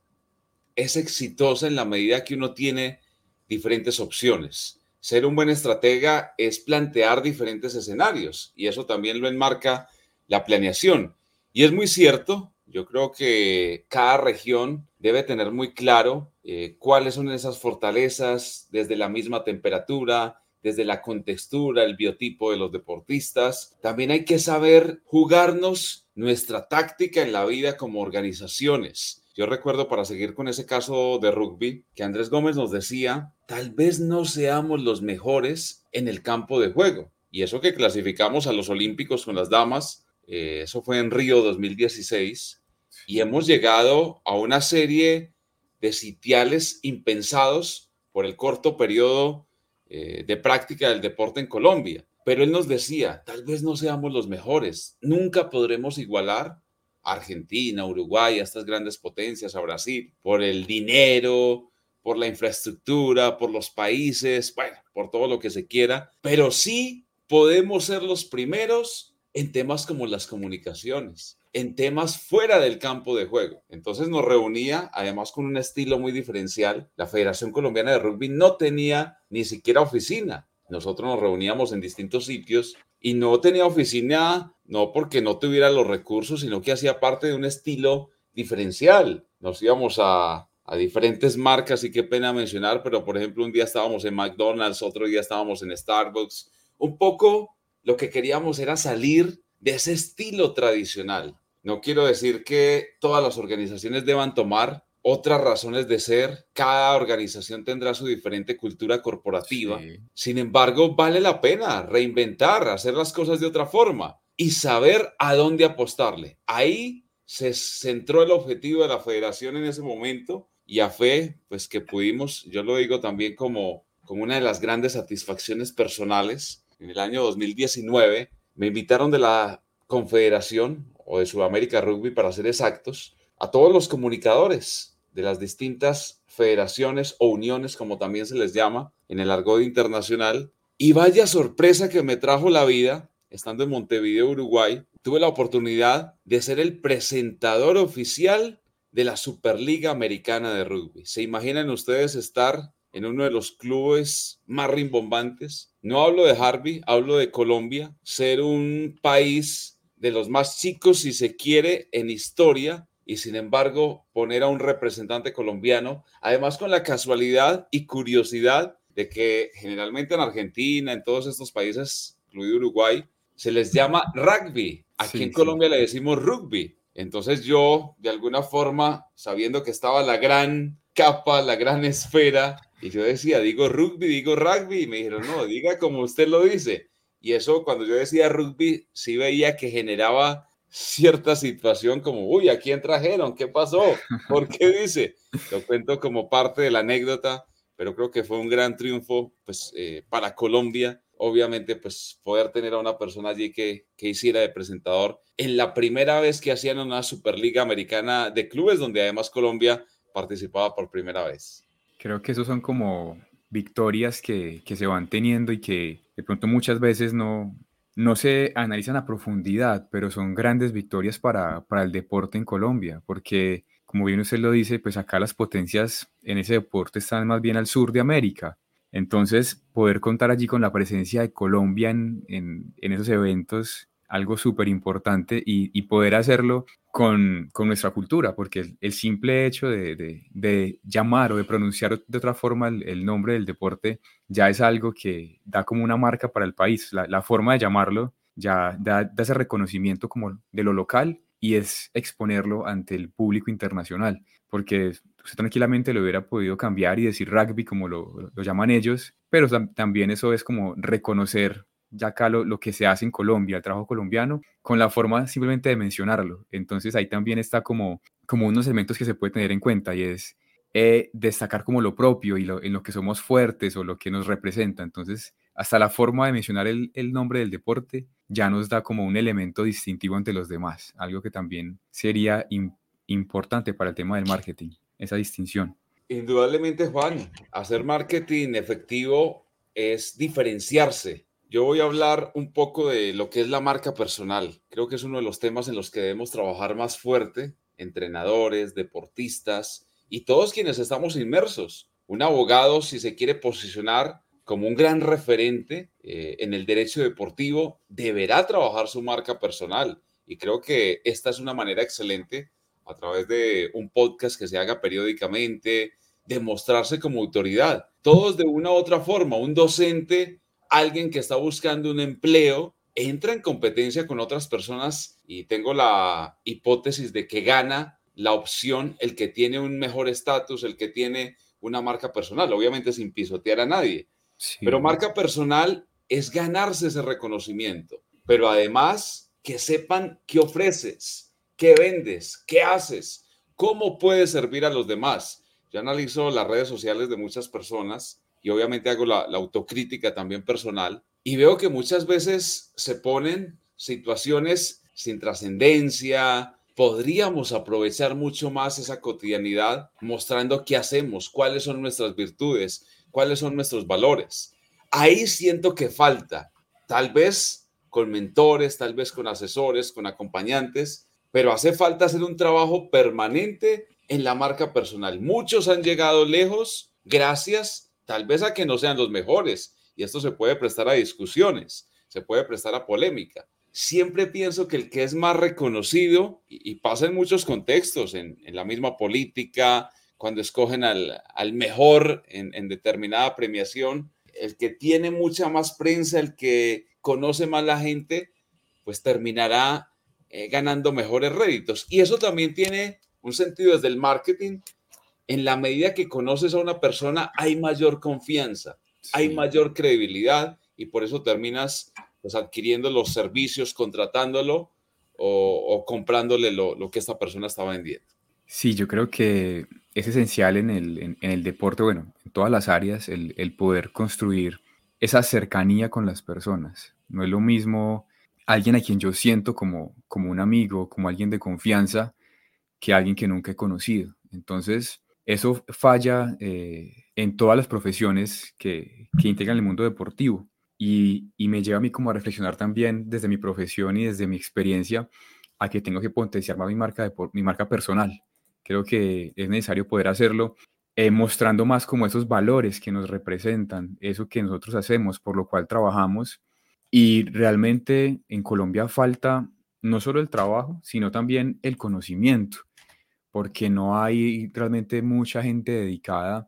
es exitosa en la medida que uno tiene diferentes opciones. Ser un buen estratega es plantear diferentes escenarios y eso también lo enmarca la planeación. Y es muy cierto, yo creo que cada región debe tener muy claro eh, cuáles son esas fortalezas desde la misma temperatura, desde la contextura, el biotipo de los deportistas. También hay que saber jugarnos nuestra táctica en la vida como organizaciones. Yo recuerdo, para seguir con ese caso de rugby, que Andrés Gómez nos decía, tal vez no seamos los mejores en el campo de juego. Y eso que clasificamos a los Olímpicos con las damas, eh, eso fue en Río 2016, y hemos llegado a una serie de sitiales impensados por el corto periodo eh, de práctica del deporte en Colombia. Pero él nos decía, tal vez no seamos los mejores, nunca podremos igualar Argentina, Uruguay, a estas grandes potencias, a Brasil, por el dinero, por la infraestructura, por los países, bueno, por todo lo que se quiera, pero sí podemos ser los primeros en temas como las comunicaciones, en temas fuera del campo de juego. Entonces nos reunía, además con un estilo muy diferencial. La Federación Colombiana de Rugby no tenía ni siquiera oficina. Nosotros nos reuníamos en distintos sitios y no tenía oficina no porque no tuviera los recursos, sino que hacía parte de un estilo diferencial. Nos íbamos a, diferentes marcas y qué pena mencionar, pero por ejemplo un día estábamos en McDonald's, otro día estábamos en Starbucks. Un poco lo que queríamos era salir de ese estilo tradicional. No quiero decir que todas las organizaciones deban tomar otras razones de ser. Cada organización tendrá su diferente cultura corporativa. Sin embargo, vale la pena reinventar, hacer las cosas de otra forma y saber a dónde apostarle. Ahí se centró el objetivo de la federación en ese momento y a fe, pues que pudimos, yo lo digo también como, como una de las grandes satisfacciones personales. En el año 2019 me invitaron de la Confederación o de Sudamérica Rugby, para ser exactos, a todos los comunicadores de las distintas federaciones o uniones, como también se les llama en el argot internacional. Y vaya sorpresa que me trajo la vida, estando en Montevideo, Uruguay, tuve la oportunidad de ser el presentador oficial de la Superliga Americana de Rugby. ¿Se imaginan ustedes estar en uno de los clubes más rimbombantes? No hablo de Harvey, hablo de Colombia, ser un país de los más chicos, si se quiere, en historia y sin embargo poner a un representante colombiano, además con la casualidad y curiosidad de que generalmente en Argentina, en todos estos países, incluido Uruguay, se les llama rugby. Aquí en Colombia le decimos rugby. Entonces yo, de alguna forma, sabiendo que estaba la gran capa, la gran (laughs) esfera, y yo decía, digo rugby, digo rugby, y me dijeron, no, diga como usted lo dice. Y eso, cuando yo decía rugby, sí veía que generaba cierta situación como, uy, ¿a quién trajeron? ¿Qué pasó? ¿Por qué (laughs) dice? Lo cuento como parte de la anécdota, pero creo que fue un gran triunfo pues, eh, para Colombia. Obviamente, pues poder tener a una persona allí que, que hiciera de presentador en la primera vez que hacían una Superliga Americana de clubes, donde además Colombia participaba por primera vez. Creo que esos son como victorias que, que se van teniendo y que de pronto muchas veces no, no se analizan a profundidad, pero son grandes victorias para, para el deporte en Colombia, porque como bien usted lo dice, pues acá las potencias en ese deporte están más bien al sur de América. Entonces, poder contar allí con la presencia de Colombia en, en, en esos eventos algo súper importante y, poder hacerlo con, nuestra cultura, porque el, simple hecho de, llamar o de pronunciar de otra forma el, nombre del deporte ya es algo que da como una marca para el país. La, forma de llamarlo ya da, ese reconocimiento como de lo local y es exponerlo ante el público internacional, porque usted tranquilamente lo hubiera podido cambiar y decir rugby como lo, lo llaman ellos, pero también eso es como reconocer ya acá lo, que se hace en Colombia, el trabajo colombiano, con la forma simplemente de mencionarlo. Entonces ahí también está como, como unos elementos que se puede tener en cuenta y es eh, destacar como lo propio y lo, en lo que somos fuertes o lo que nos representa. Entonces, hasta la forma de mencionar el, nombre del deporte ya nos da como un elemento distintivo ante los demás, algo que también sería importante para el tema del marketing, esa distinción. Indudablemente, Juan, hacer marketing efectivo es diferenciarse yo voy a hablar un poco de lo que es la marca personal. Creo que es uno de los temas en los que debemos trabajar más fuerte, entrenadores, deportistas y todos quienes estamos inmersos. Un abogado, si se quiere posicionar, como un gran referente eh, en el derecho deportivo, deberá trabajar su marca personal. Y creo que esta es una manera excelente a través de un podcast que se haga periódicamente, demostrarse como autoridad. Todos de una u otra forma, un docente, alguien que está buscando un empleo, entra en competencia con otras personas y tengo la hipótesis de que gana la opción el que tiene un mejor estatus, el que tiene una marca personal, obviamente sin pisotear a nadie. Pero marca personal es ganarse ese reconocimiento, pero además que sepan qué ofreces, qué vendes, qué haces, cómo puedes servir a los demás. Yo analizo las redes sociales de muchas personas y obviamente hago la, autocrítica también personal y veo que muchas veces se ponen situaciones sin trascendencia, podríamos aprovechar mucho más esa cotidianidad mostrando qué hacemos, cuáles son nuestras virtudes, cuáles son nuestros valores. Ahí siento que falta, tal vez con mentores, tal vez con asesores, con acompañantes, pero hace falta hacer un trabajo permanente en la marca personal. Muchos han llegado lejos gracias tal vez a que no sean los mejores y esto se puede prestar a discusiones, se puede prestar a polémica, siempre pienso que el que es más reconocido, y, pasa en muchos contextos, en, la misma política, cuando escogen al, mejor en, determinada premiación, el que tiene mucha más prensa, el que conoce más la gente, pues terminará eh, ganando mejores réditos. Y eso también tiene un sentido desde el marketing. En la medida que conoces a una persona, hay mayor confianza, hay mayor credibilidad y por eso terminas pues adquiriendo los servicios, contratándolo o, comprándole lo, que esta persona está vendiendo. Sí, yo creo que es esencial en el, deporte, bueno, en todas las áreas, el, poder construir esa cercanía con las personas. No es lo mismo alguien a quien yo siento como, como un amigo, como alguien de confianza, que alguien que nunca he conocido. Entonces, eso falla eh, en todas las profesiones que, que integran el mundo deportivo. Y, me lleva a mí como a reflexionar también desde mi profesión y desde mi experiencia a que tengo que potenciar más mi marca, de, mi marca personal. Creo que es necesario poder hacerlo eh, mostrando más como esos valores que nos representan, eso que nosotros hacemos, por lo cual trabajamos. Y realmente en Colombia falta no solo el trabajo, sino también el conocimiento, porque no hay realmente mucha gente dedicada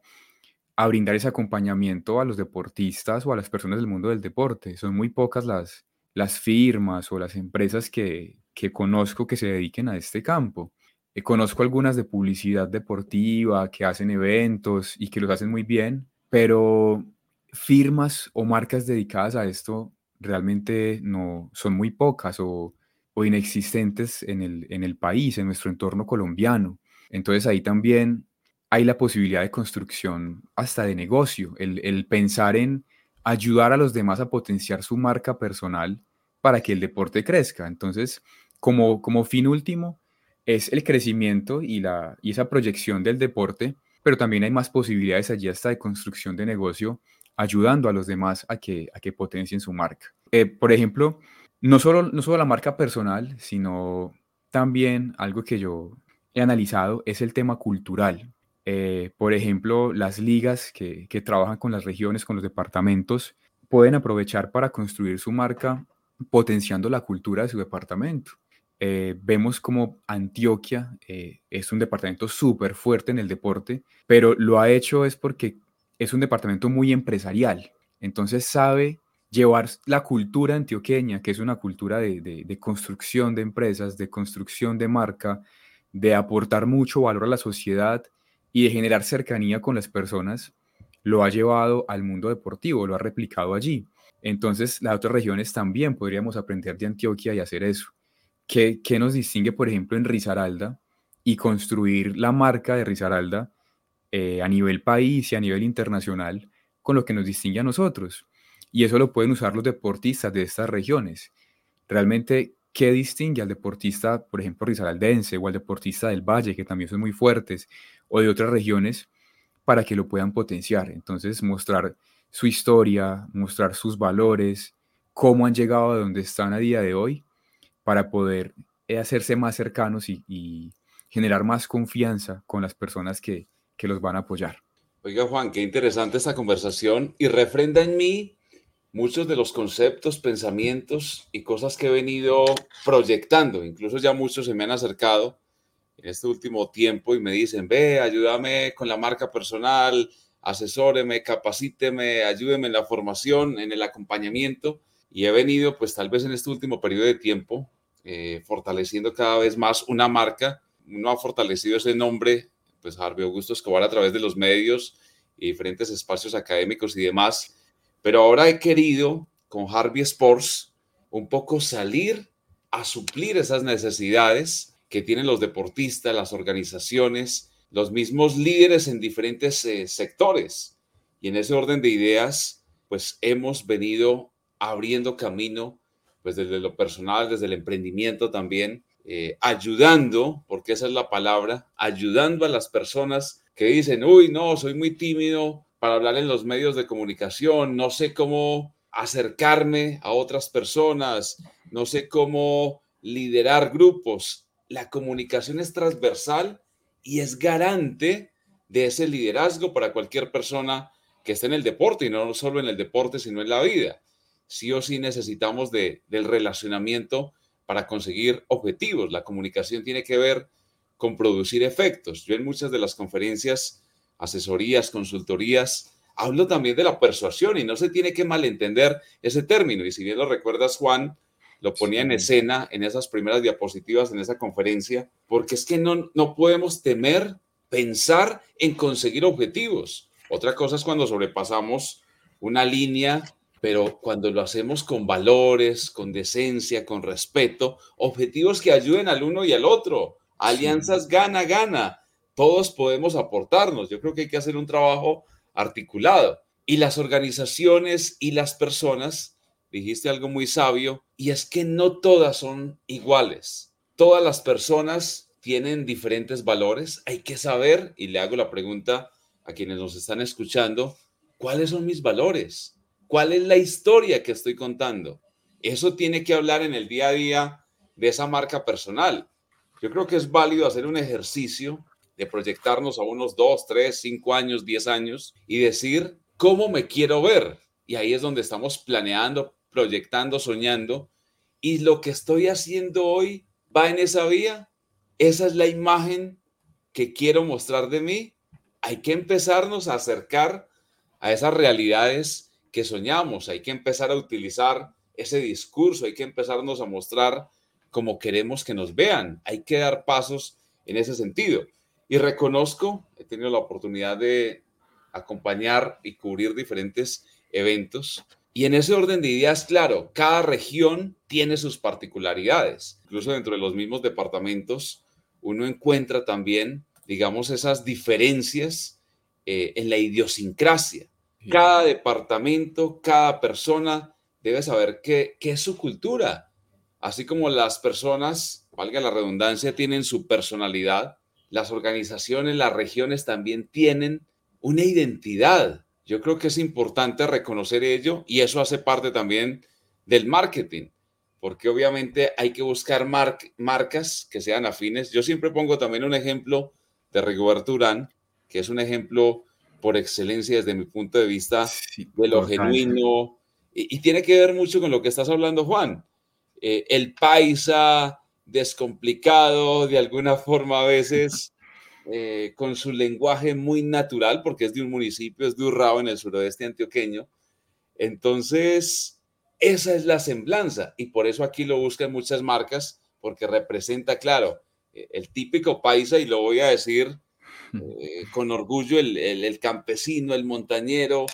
a brindar ese acompañamiento a los deportistas o a las personas del mundo del deporte. Son muy pocas las, las firmas o las empresas que, que conozco que se dediquen a este campo. Eh, conozco algunas de publicidad deportiva que hacen eventos y que los hacen muy bien, pero firmas o marcas dedicadas a esto realmente no son muy pocas o, o inexistentes en el, en el país, en nuestro entorno colombiano. Entonces ahí también hay la posibilidad de construcción hasta de negocio, el, pensar en ayudar a los demás a potenciar su marca personal para que el deporte crezca. Entonces, como, como fin último, es el crecimiento y, la, y esa proyección del deporte, pero también hay más posibilidades allí hasta de construcción de negocio, ayudando a los demás a que, a que potencien su marca. Eh, por ejemplo, no solo, no solo la marca personal, sino también algo que yo he analizado es el tema cultural. Eh, por ejemplo, las ligas que, trabajan con las regiones, con los departamentos, pueden aprovechar para construir su marca potenciando la cultura de su departamento. Eh, vemos como Antioquia eh, es un departamento súper fuerte en el deporte, pero lo ha hecho es porque es un departamento muy empresarial. Entonces sabe llevar la cultura antioqueña, que es una cultura de construcción de empresas, de construcción de marca, de aportar mucho valor a la sociedad y de generar cercanía con las personas, lo ha llevado al mundo deportivo, lo ha replicado allí. Entonces, las otras regiones también podríamos aprender de Antioquia y hacer eso. ¿Qué, qué nos distingue, por ejemplo, en Risaralda y construir la marca de Risaralda eh, a nivel país y a nivel internacional con lo que nos distingue a nosotros? Y eso lo pueden usar los deportistas de estas regiones. Realmente, ¿qué distingue al deportista, por ejemplo, risaraldense o al deportista del Valle, que también son muy fuertes, o de otras regiones para que lo puedan potenciar. Entonces, mostrar su historia, mostrar sus valores, cómo han llegado a donde están a día de hoy, para poder eh, hacerse más cercanos y, generar más confianza con las personas que, que los van a apoyar. Oiga, Juan, qué interesante esta conversación y refrenda en mí muchos de los conceptos, pensamientos y cosas que he venido proyectando. Incluso ya muchos se me han acercado en este último tiempo y me dicen, ve, ayúdame con la marca personal, asesóreme, capacíteme, ayúdeme en la formación, en el acompañamiento. Y he venido, pues tal vez en este último periodo de tiempo, eh, fortaleciendo cada vez más una marca. Uno ha fortalecido ese nombre, pues Harvey Augusto Escobar a través de los medios y diferentes espacios académicos y demás pero ahora he querido con Harvey Sports un poco salir a suplir esas necesidades que tienen los deportistas, las organizaciones, los mismos líderes en diferentes eh, sectores. Y en ese orden de ideas, pues hemos venido abriendo camino, pues desde lo personal, desde el emprendimiento también, eh, ayudando, porque esa es la palabra, ayudando a las personas que dicen, uy, no, soy muy tímido, para hablar en los medios de comunicación, no sé cómo acercarme a otras personas, no sé cómo liderar grupos. La comunicación es transversal y es garante de ese liderazgo para cualquier persona que esté en el deporte y no solo en el deporte, sino en la vida. Sí o sí necesitamos de, del relacionamiento para conseguir objetivos. La comunicación tiene que ver con producir efectos. Yo en muchas de las conferencias asesorías, consultorías. Hablo también de la persuasión y no se tiene que malentender ese término. Y si bien lo recuerdas, Juan, lo ponía en escena en esas primeras diapositivas en esa conferencia, porque es que no, no podemos temer pensar en conseguir objetivos. Otra cosa es cuando sobrepasamos una línea, pero cuando lo hacemos con valores, con decencia, con respeto, objetivos que ayuden al uno y al otro, alianzas gana, gana todos podemos aportarnos. Yo creo que hay que hacer un trabajo articulado. Y las organizaciones y las personas, dijiste algo muy sabio, y es que no todas son iguales. Todas las personas tienen diferentes valores. Hay que saber, y le hago la pregunta a quienes nos están escuchando, ¿cuáles son mis valores? ¿Cuál es la historia que estoy contando? Eso tiene que hablar en el día a día de esa marca personal. Yo creo que es válido hacer un ejercicio de proyectarnos a unos dos, tres, cinco años, diez años y decir cómo me quiero ver. Y ahí es donde estamos planeando, proyectando, soñando. Y lo que estoy haciendo hoy va en esa vía. Esa es la imagen que quiero mostrar de mí. Hay que empezarnos a acercar a esas realidades que soñamos. Hay que empezar a utilizar ese discurso. Hay que empezarnos a mostrar como queremos que nos vean. Hay que dar pasos en ese sentido. Y reconozco, he tenido la oportunidad de acompañar y cubrir diferentes eventos. Y en ese orden de ideas, claro, cada región tiene sus particularidades. Incluso dentro de los mismos departamentos, uno encuentra también, digamos, esas diferencias eh, en la idiosincrasia. Cada departamento, cada persona debe saber qué, qué es su cultura. Así como las personas, valga la redundancia, tienen su personalidad, las organizaciones, las regiones también tienen una identidad. Yo creo que es importante reconocer ello y eso hace parte también del marketing, porque obviamente hay que buscar marcas que sean afines. Yo siempre pongo también un ejemplo de Rigoberto Urán, que es un ejemplo por excelencia desde mi punto de vista de lo genuino y, tiene que ver mucho con lo que estás hablando, Juan. Eh, el paisa, descomplicado, de alguna forma a veces, eh, con su lenguaje muy natural, porque es de un municipio, es de Urrao, en el suroeste antioqueño. Entonces, esa es la semblanza y por eso aquí lo buscan muchas marcas, porque representa, claro, eh, el típico paisa, y lo voy a decir eh, con orgullo, el, el, campesino, el montañero,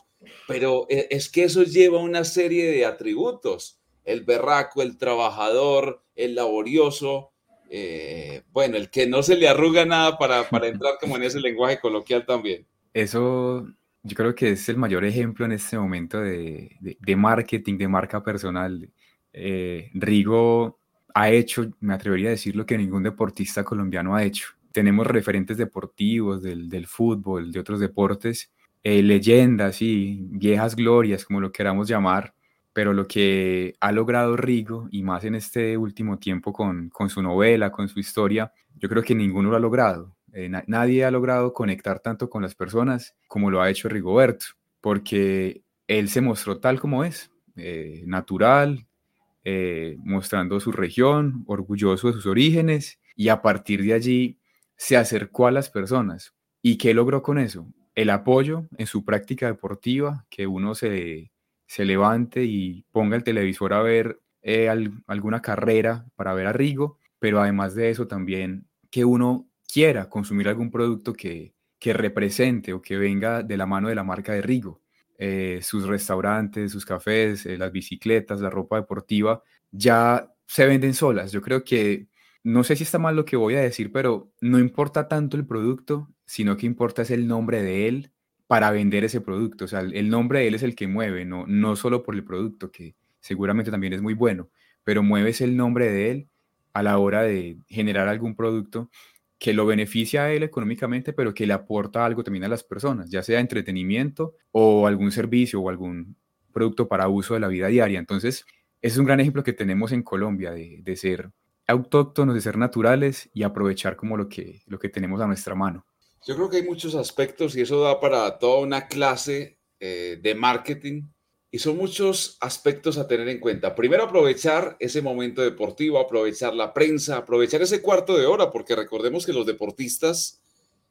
pero es que eso lleva una serie de atributos el berraco, el trabajador, el laborioso, eh, bueno, el que no se le arruga nada para, para entrar como en ese lenguaje coloquial también. Eso yo creo que es el mayor ejemplo en este momento de, de, marketing, de marca personal. Eh, Rigo ha hecho, me atrevería a decir lo que ningún deportista colombiano ha hecho. Tenemos referentes deportivos del, del fútbol, de otros deportes, eh, leyendas y viejas glorias, como lo queramos llamar, pero lo que ha logrado Rigo, y más en este último tiempo con, con, su novela, con su historia, yo creo que ninguno lo ha logrado. Eh, nadie ha logrado conectar tanto con las personas como lo ha hecho Rigoberto, porque él se mostró tal como es, eh, natural, eh, mostrando su región, orgulloso de sus orígenes, y a partir de allí se acercó a las personas. ¿Y qué logró con eso? El apoyo en su práctica deportiva, que uno se, se levante y ponga el televisor a ver eh, alguna carrera para ver a Rigo, pero además de eso también que uno quiera consumir algún producto que, que represente o que venga de la mano de la marca de Rigo. Eh, sus restaurantes, sus cafés, eh, las bicicletas, la ropa deportiva, ya se venden solas. Yo creo que, no sé si está mal lo que voy a decir, pero no importa tanto el producto, sino que importa es el nombre de él para vender ese producto. O sea, el nombre de él es el que mueve, no, no solo por el producto, que seguramente también es muy bueno, pero mueves el nombre de él a la hora de generar algún producto que lo beneficia a él económicamente, pero que le aporta algo también a las personas, ya sea entretenimiento o algún servicio o algún producto para uso de la vida diaria. Entonces, es un gran ejemplo que tenemos en Colombia de, de ser autóctonos, de ser naturales y aprovechar como lo que, lo que tenemos a nuestra mano. Yo creo que hay muchos aspectos y eso da para toda una clase eh, de marketing y son muchos aspectos a tener en cuenta. Primero, aprovechar ese momento deportivo, aprovechar la prensa, aprovechar ese cuarto de hora, porque recordemos que los deportistas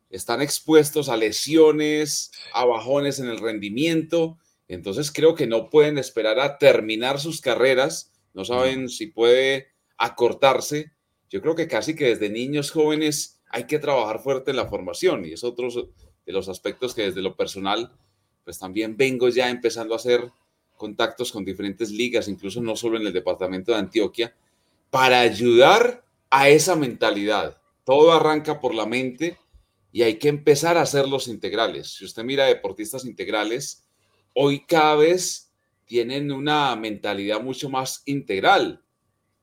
están expuestos a lesiones, a bajones en el rendimiento. Entonces creo que no pueden esperar a terminar sus carreras, no saben si puede acortarse. Yo creo que casi que desde niños jóvenes hay que trabajar fuerte en la formación y es otro de los aspectos que desde lo personal, pues también vengo ya empezando a hacer contactos con diferentes ligas, incluso no solo en el departamento de Antioquia, para ayudar a esa mentalidad. Todo arranca por la mente y hay que empezar a hacer los integrales. Si usted mira deportistas integrales, hoy cada vez tienen una mentalidad mucho más integral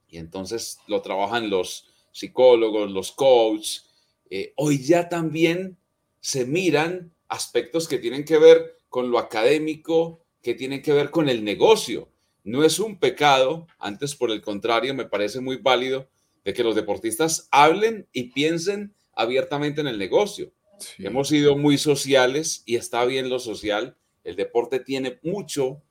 y entonces lo trabajan los psicólogos, los coaches, eh, hoy ya también se miran aspectos que tienen que ver con lo académico, que tienen que ver con el negocio. No es un pecado, antes por el contrario, me parece muy válido de que los deportistas hablen y piensen abiertamente en el negocio. Hemos sido muy sociales y está bien lo social. El deporte tiene mucho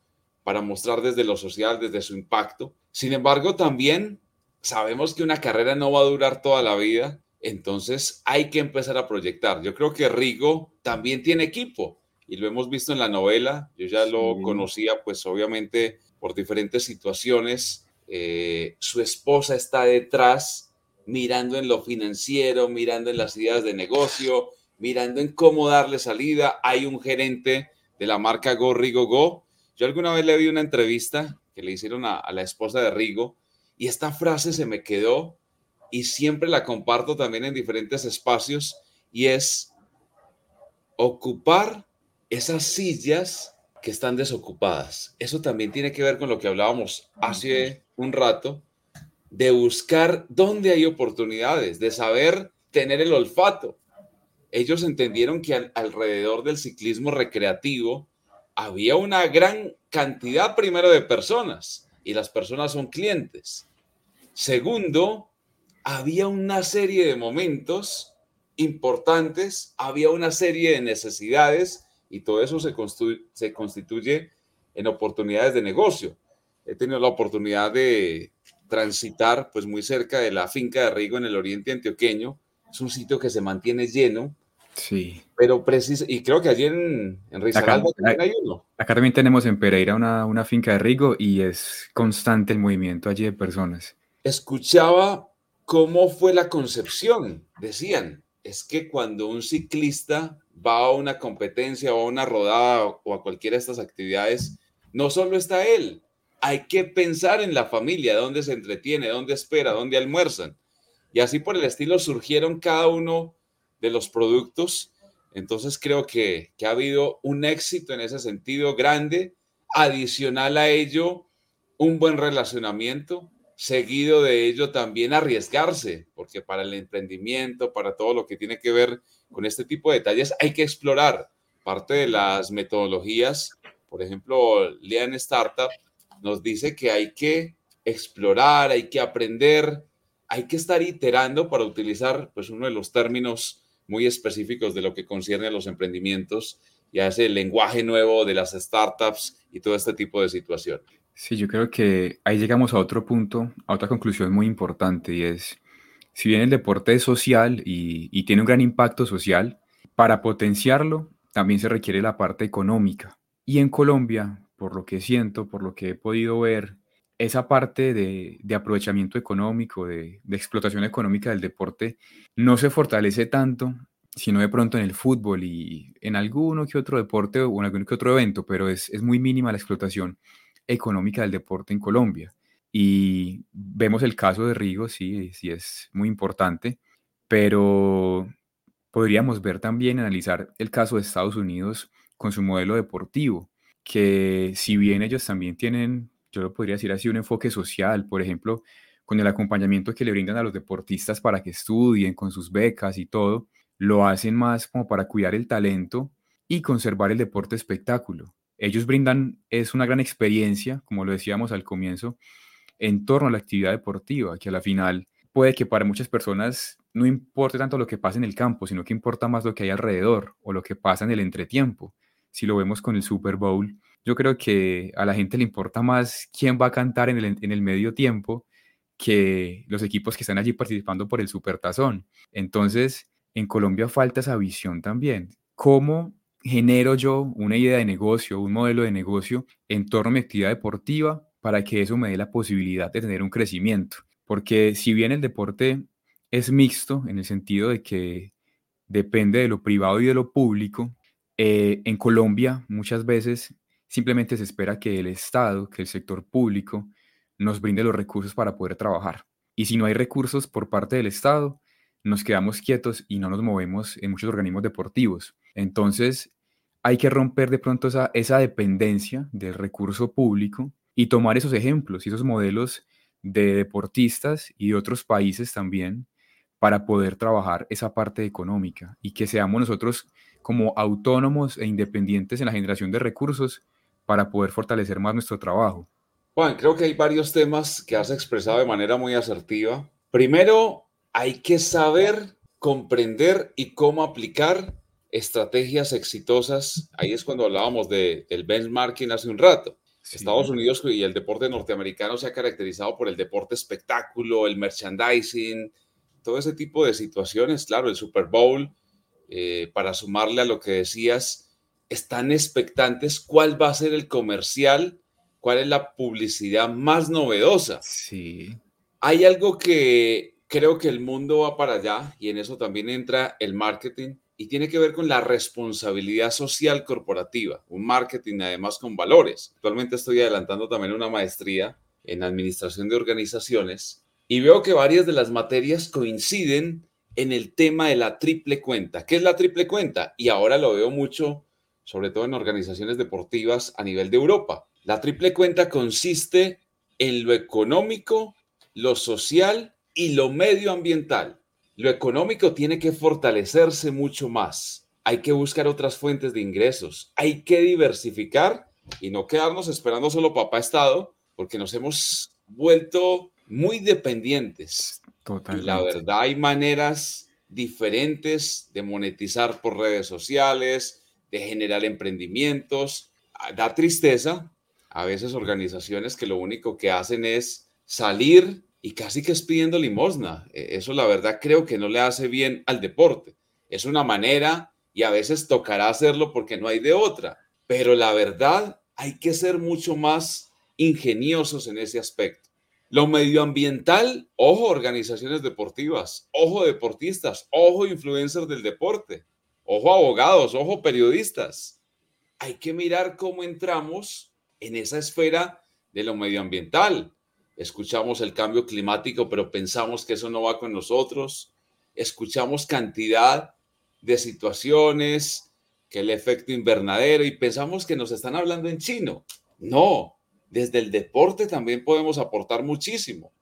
para mostrar desde lo social, desde su impacto. Sin embargo, también sabemos que una carrera no va a durar toda la vida entonces hay que empezar a proyectar. Yo creo que Rigo también tiene equipo y lo hemos visto en la novela. Yo ya lo conocía, pues obviamente por diferentes situaciones. Eh, su esposa está detrás, mirando en lo financiero, mirando en las ideas de negocio, mirando en cómo darle salida. Hay un gerente de la marca Go Rigo Go. Yo alguna vez le vi una entrevista que le hicieron a la esposa de Rigo y esta frase se me quedó y siempre la comparto también en diferentes espacios y es ocupar esas sillas que están desocupadas. Eso también tiene que ver con lo que hablábamos hace un rato, de buscar dónde hay oportunidades, de saber tener el olfato. Ellos entendieron que alrededor del ciclismo recreativo había una gran cantidad primero de personas y las personas son clientes. Segundo, había una serie de momentos importantes, había una serie de necesidades y todo eso se, se constituye en oportunidades de negocio. He tenido la oportunidad de transitar pues muy cerca de la finca de Rigo en el oriente antioqueño. Es un sitio que se mantiene lleno. Sí. Pero preciso, y creo que allí en, en Risaralda también hay uno. Acá también tenemos en Pereira una, una finca de Rigo y es constante el movimiento allí de personas. Escuchaba ¿Cómo fue la concepción? Decían, es que cuando un ciclista va a una competencia o a una rodada o a cualquiera de estas actividades, no solo está él, hay que pensar en la familia, dónde se entretiene, dónde espera, dónde almuerzan. Y así por el estilo surgieron cada uno de los productos. Entonces creo que, que ha habido un éxito en ese sentido grande. Adicional a ello, un buen relacionamiento, seguido de ello también arriesgarse, porque para el emprendimiento, para todo lo que tiene que ver con este tipo de detalles, hay que explorar parte de las metodologías. Por ejemplo, Lean Startup nos dice que hay que explorar, hay que aprender, hay que estar iterando para utilizar pues uno de los términos muy específicos de lo que concierne a los emprendimientos y a ese lenguaje nuevo de las startups y todo este tipo de situación. Sí, yo creo que ahí llegamos a otro punto, a otra conclusión muy importante y es, si bien el deporte es social y, tiene un gran impacto social, para potenciarlo también se requiere la parte económica. Y en Colombia, por lo que siento, por lo que he podido ver, esa parte de, de aprovechamiento económico, de, explotación económica del deporte, no se fortalece tanto, sino de pronto en el fútbol y en alguno que otro deporte o en algún que otro evento, pero es muy mínima la explotación económica del deporte en Colombia. Y vemos el caso de Rigo, sí, sí es muy importante, pero podríamos ver también, analizar el caso de Estados Unidos con su modelo deportivo, que si bien ellos también tienen, yo lo podría decir así, un enfoque social, por ejemplo, con el acompañamiento que le brindan a los deportistas para que estudien, con sus becas y todo, lo hacen más como para cuidar el talento y conservar el deporte espectáculo ellos brindan, es una gran experiencia, como lo decíamos al comienzo, en torno a la actividad deportiva, que a la final puede que para muchas personas no importe tanto lo que pasa en el campo, sino que importa más lo que hay alrededor o lo que pasa en el entretiempo. Si lo vemos con el Super Bowl, yo creo que a la gente le importa más quién va a cantar en el, medio tiempo que los equipos que están allí participando por el Super Tazón. Entonces, en Colombia falta esa visión también. ¿Cómo genero yo una idea de negocio, un modelo de negocio en torno a mi actividad deportiva para que eso me dé la posibilidad de tener un crecimiento. Porque si bien el deporte es mixto en el sentido de que depende de lo privado y de lo público, eh, en Colombia muchas veces simplemente se espera que el Estado, que el sector público nos brinde los recursos para poder trabajar. Y si no hay recursos por parte del Estado, nos quedamos quietos y no nos movemos en muchos organismos deportivos. Entonces, hay que romper de pronto esa, esa dependencia del recurso público y tomar esos ejemplos y esos modelos de deportistas y de otros países también para poder trabajar esa parte económica y que seamos nosotros como autónomos e independientes en la generación de recursos para poder fortalecer más nuestro trabajo. Juan, creo que hay varios temas que has expresado de manera muy asertiva. Primero, hay que saber comprender y cómo aplicar estrategias exitosas. Ahí es cuando hablábamos de, del benchmarking hace un rato. Estados Unidos y el deporte norteamericano se ha caracterizado por el deporte espectáculo, el merchandising, todo ese tipo de situaciones. Claro, el Super Bowl, eh, para sumarle a lo que decías, están expectantes cuál va a ser el comercial, cuál es la publicidad más novedosa. Sí. Hay algo que creo que el mundo va para allá y en eso también entra el marketing y tiene que ver con la responsabilidad social corporativa, un marketing además con valores. Actualmente estoy adelantando también una maestría en administración de organizaciones y veo que varias de las materias coinciden en el tema de la triple cuenta. ¿Qué es la triple cuenta? Y ahora lo veo mucho, sobre todo en organizaciones deportivas a nivel de Europa. La triple cuenta consiste en lo económico, lo social y lo medioambiental. Lo económico tiene que fortalecerse mucho más. Hay que buscar otras fuentes de ingresos. Hay que diversificar y no quedarnos esperando solo papá Estado, porque nos hemos vuelto muy dependientes. Y la verdad hay maneras diferentes de monetizar por redes sociales, de generar emprendimientos. Da tristeza a veces organizaciones que lo único que hacen es salir y casi que es pidiendo limosna. E, eso la verdad creo que no le hace bien al deporte. Es una manera y a veces tocará hacerlo porque no hay de otra. Pero la verdad hay que ser mucho más ingeniosos en ese aspecto. Lo medioambiental, ojo organizaciones deportivas, ojo deportistas, ojo influencers del deporte, ojo abogados, ojo periodistas. Hay que mirar cómo entramos en esa esfera de lo medioambiental escuchamos el cambio climático, pero pensamos que eso no va con nosotros, escuchamos cantidad de situaciones, que el efecto invernadero y pensamos que nos están hablando en chino. No, desde el deporte también podemos aportar muchísimo.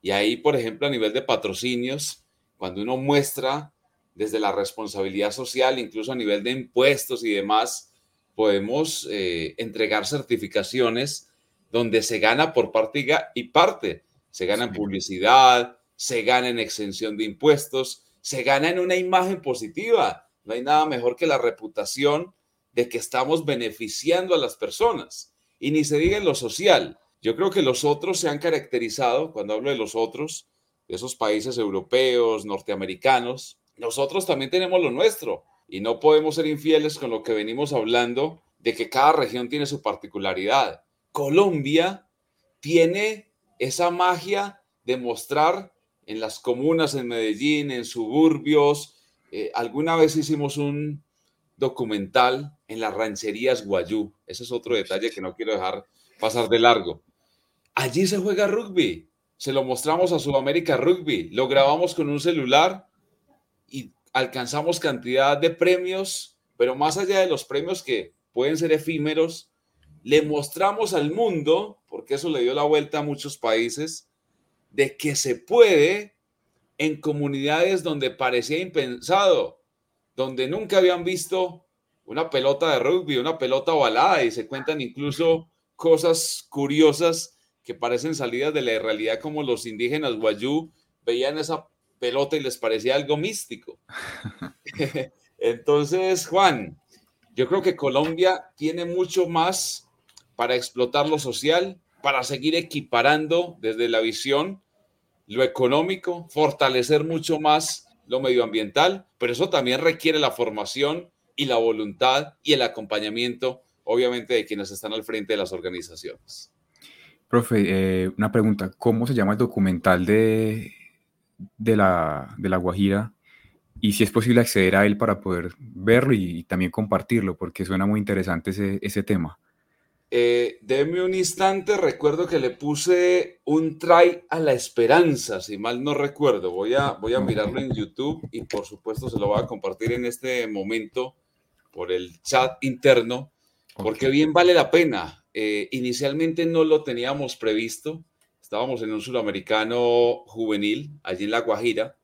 Y ahí, por ejemplo, a nivel de patrocinios, cuando uno muestra desde la responsabilidad social, incluso a nivel de impuestos y demás, podemos eh, entregar certificaciones donde se gana por parte y parte. Se gana en publicidad, se gana en exención de impuestos, se gana en una imagen positiva. No hay nada mejor que la reputación de que estamos beneficiando a las personas. Y ni se diga en lo social. Yo creo que los otros se han caracterizado, cuando hablo de los otros, de esos países europeos, norteamericanos, nosotros también tenemos lo nuestro y no podemos ser infieles con lo que venimos hablando de que cada región tiene su particularidad. Colombia tiene esa magia de mostrar en las comunas, en Medellín, en suburbios. Eh, alguna vez hicimos un documental en las rancherías Guayú. Ese es otro detalle que no quiero dejar pasar de largo. Allí se juega rugby. Se lo mostramos a Sudamérica Rugby. Lo grabamos con un celular y alcanzamos cantidad de premios, pero más allá de los premios que pueden ser efímeros, le mostramos al mundo, porque eso le dio la vuelta a muchos países, de que se puede en comunidades donde parecía impensado, donde nunca habían visto una pelota de rugby, una pelota ovalada, y se cuentan incluso cosas curiosas que parecen salidas de la realidad, como los indígenas guayú veían esa pelota y les parecía algo místico. (laughs) (laughs) Entonces, Juan, yo creo que Colombia tiene mucho más para explotar lo social, para seguir equiparando desde la visión lo económico, fortalecer mucho más lo medioambiental, pero eso también requiere la formación y la voluntad y el acompañamiento, obviamente, de quienes están al frente de las organizaciones. Profe, eh, una pregunta, ¿cómo se llama el documental de, de, la, de la Guajira? Y si es posible acceder a él para poder verlo y, también compartirlo, porque suena muy interesante ese, ese tema. Eh, deme un instante, recuerdo que le puse un try a la esperanza, si mal no recuerdo. Voy a, voy a mirarlo en YouTube y por supuesto se lo voy a compartir en este momento por el chat interno, porque bien vale la pena. Eh, inicialmente no lo teníamos previsto, estábamos en un sudamericano juvenil, allí en La Guajira.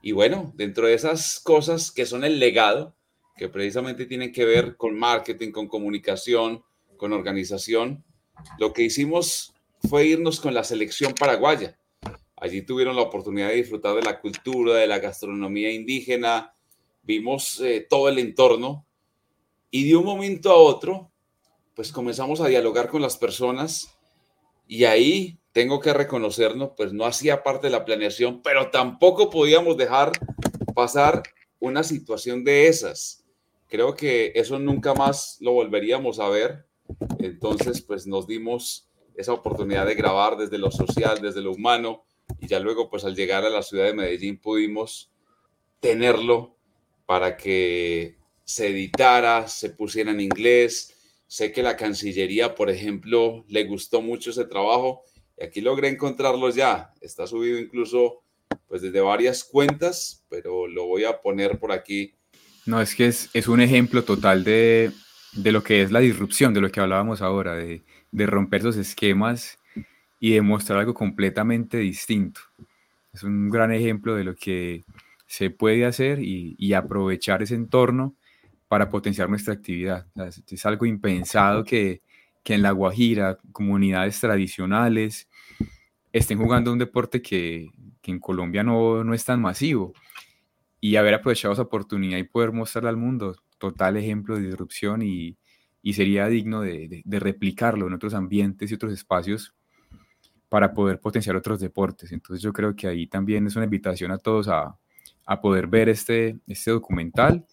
Y bueno, dentro de esas cosas que son el legado, que precisamente tienen que ver con marketing, con comunicación, con organización, lo que hicimos fue irnos con la selección paraguaya. Allí tuvieron la oportunidad de disfrutar de la cultura, de la gastronomía indígena, vimos eh, todo el entorno y de un momento a otro, pues comenzamos a dialogar con las personas y ahí tengo que reconocernos, pues no hacía parte de la planeación, pero tampoco podíamos dejar pasar una situación de esas. Creo que eso nunca más lo volveríamos a ver entonces, pues nos dimos esa oportunidad de grabar desde lo social, desde lo humano, y ya luego, pues al llegar a la ciudad de Medellín pudimos tenerlo para que se editara, se pusiera en inglés. Sé que la Cancillería, por ejemplo, le gustó mucho ese trabajo y aquí logré encontrarlo ya. Está subido incluso pues desde varias cuentas, pero lo voy a poner por aquí. No, es que es, es un ejemplo total de, de lo que es la disrupción, de lo que hablábamos ahora, de, romper esos esquemas y de mostrar algo completamente distinto. Es un gran ejemplo de lo que se puede hacer y, aprovechar ese entorno para potenciar nuestra actividad. Es, algo impensado que, en La Guajira, comunidades tradicionales, estén jugando un deporte que, en Colombia no, no, es tan masivo. Y haber aprovechado esa oportunidad y poder mostrarla al mundo total ejemplo de disrupción y, sería digno de, replicarlo en otros ambientes y otros espacios para poder potenciar otros deportes. Entonces yo creo que ahí también es una invitación a todos a, poder ver este, este documental,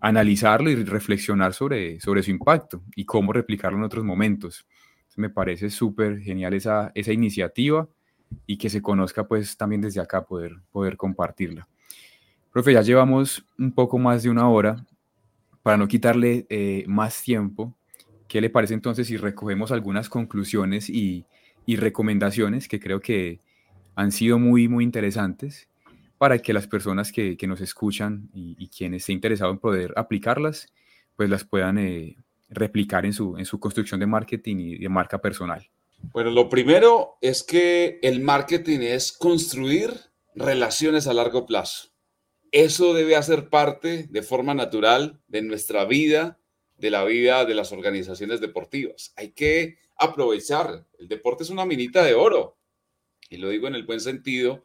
analizarlo y reflexionar sobre, sobre su impacto y cómo replicarlo en otros momentos. me parece súper genial esa, esa iniciativa y que se conozca pues también desde acá poder, poder compartirla. Profe, ya llevamos un poco más de una hora para no quitarle eh, más tiempo, ¿qué le parece entonces si recogemos algunas conclusiones y, recomendaciones que creo que han sido muy, muy interesantes para que las personas que, nos escuchan y, quienes estén interesados en poder aplicarlas, pues las puedan eh, replicar en su, en su construcción de marketing y de marca personal? Bueno, lo primero es que el marketing es construir relaciones a largo plazo. Eso debe hacer parte de forma natural de nuestra vida, de la vida de las organizaciones deportivas. Hay que aprovechar. El deporte es una minita de oro. Y lo digo en el buen sentido,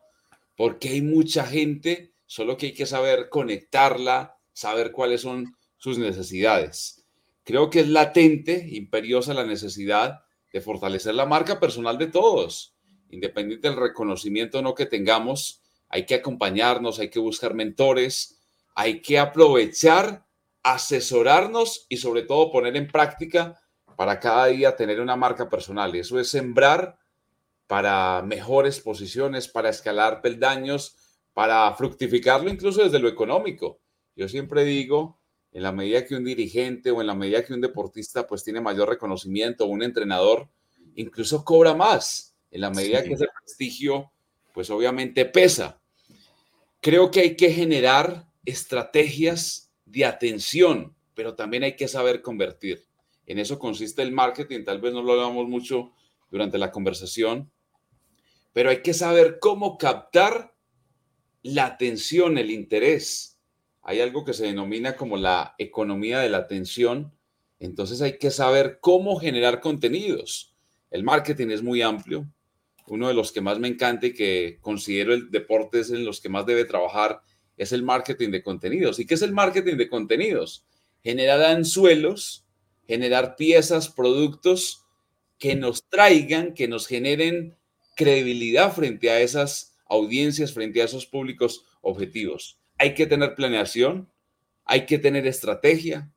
porque hay mucha gente solo que hay que saber conectarla, saber cuáles son sus necesidades. Creo que es latente, imperiosa la necesidad de fortalecer la marca personal de todos, independiente del reconocimiento o no que tengamos, hay que acompañarnos, hay que buscar mentores, hay que aprovechar, asesorarnos y sobre todo poner en práctica para cada día tener una marca personal. Y eso es sembrar para mejores posiciones, para escalar peldaños, para fructificarlo incluso desde lo económico. Yo siempre digo, en la medida que un dirigente o en la medida que un deportista pues tiene mayor reconocimiento un entrenador, incluso cobra más, en la medida que ese prestigio pues obviamente pesa. Creo que hay que generar estrategias de atención, pero también hay que saber convertir. En eso consiste el marketing, tal vez no lo hablamos mucho durante la conversación, pero hay que saber cómo captar la atención, el interés. Hay algo que se denomina como la economía de la atención. Entonces hay que saber cómo generar contenidos. El marketing es muy amplio. Uno de los que más me encanta y que considero el deporte es en los que más debe trabajar es el marketing de contenidos. ¿Y qué es el marketing de contenidos? Generar anzuelos, generar piezas, productos que nos traigan, que nos generen credibilidad frente a esas audiencias frente a esos públicos objetivos. Hay que tener planeación, hay que tener estrategia,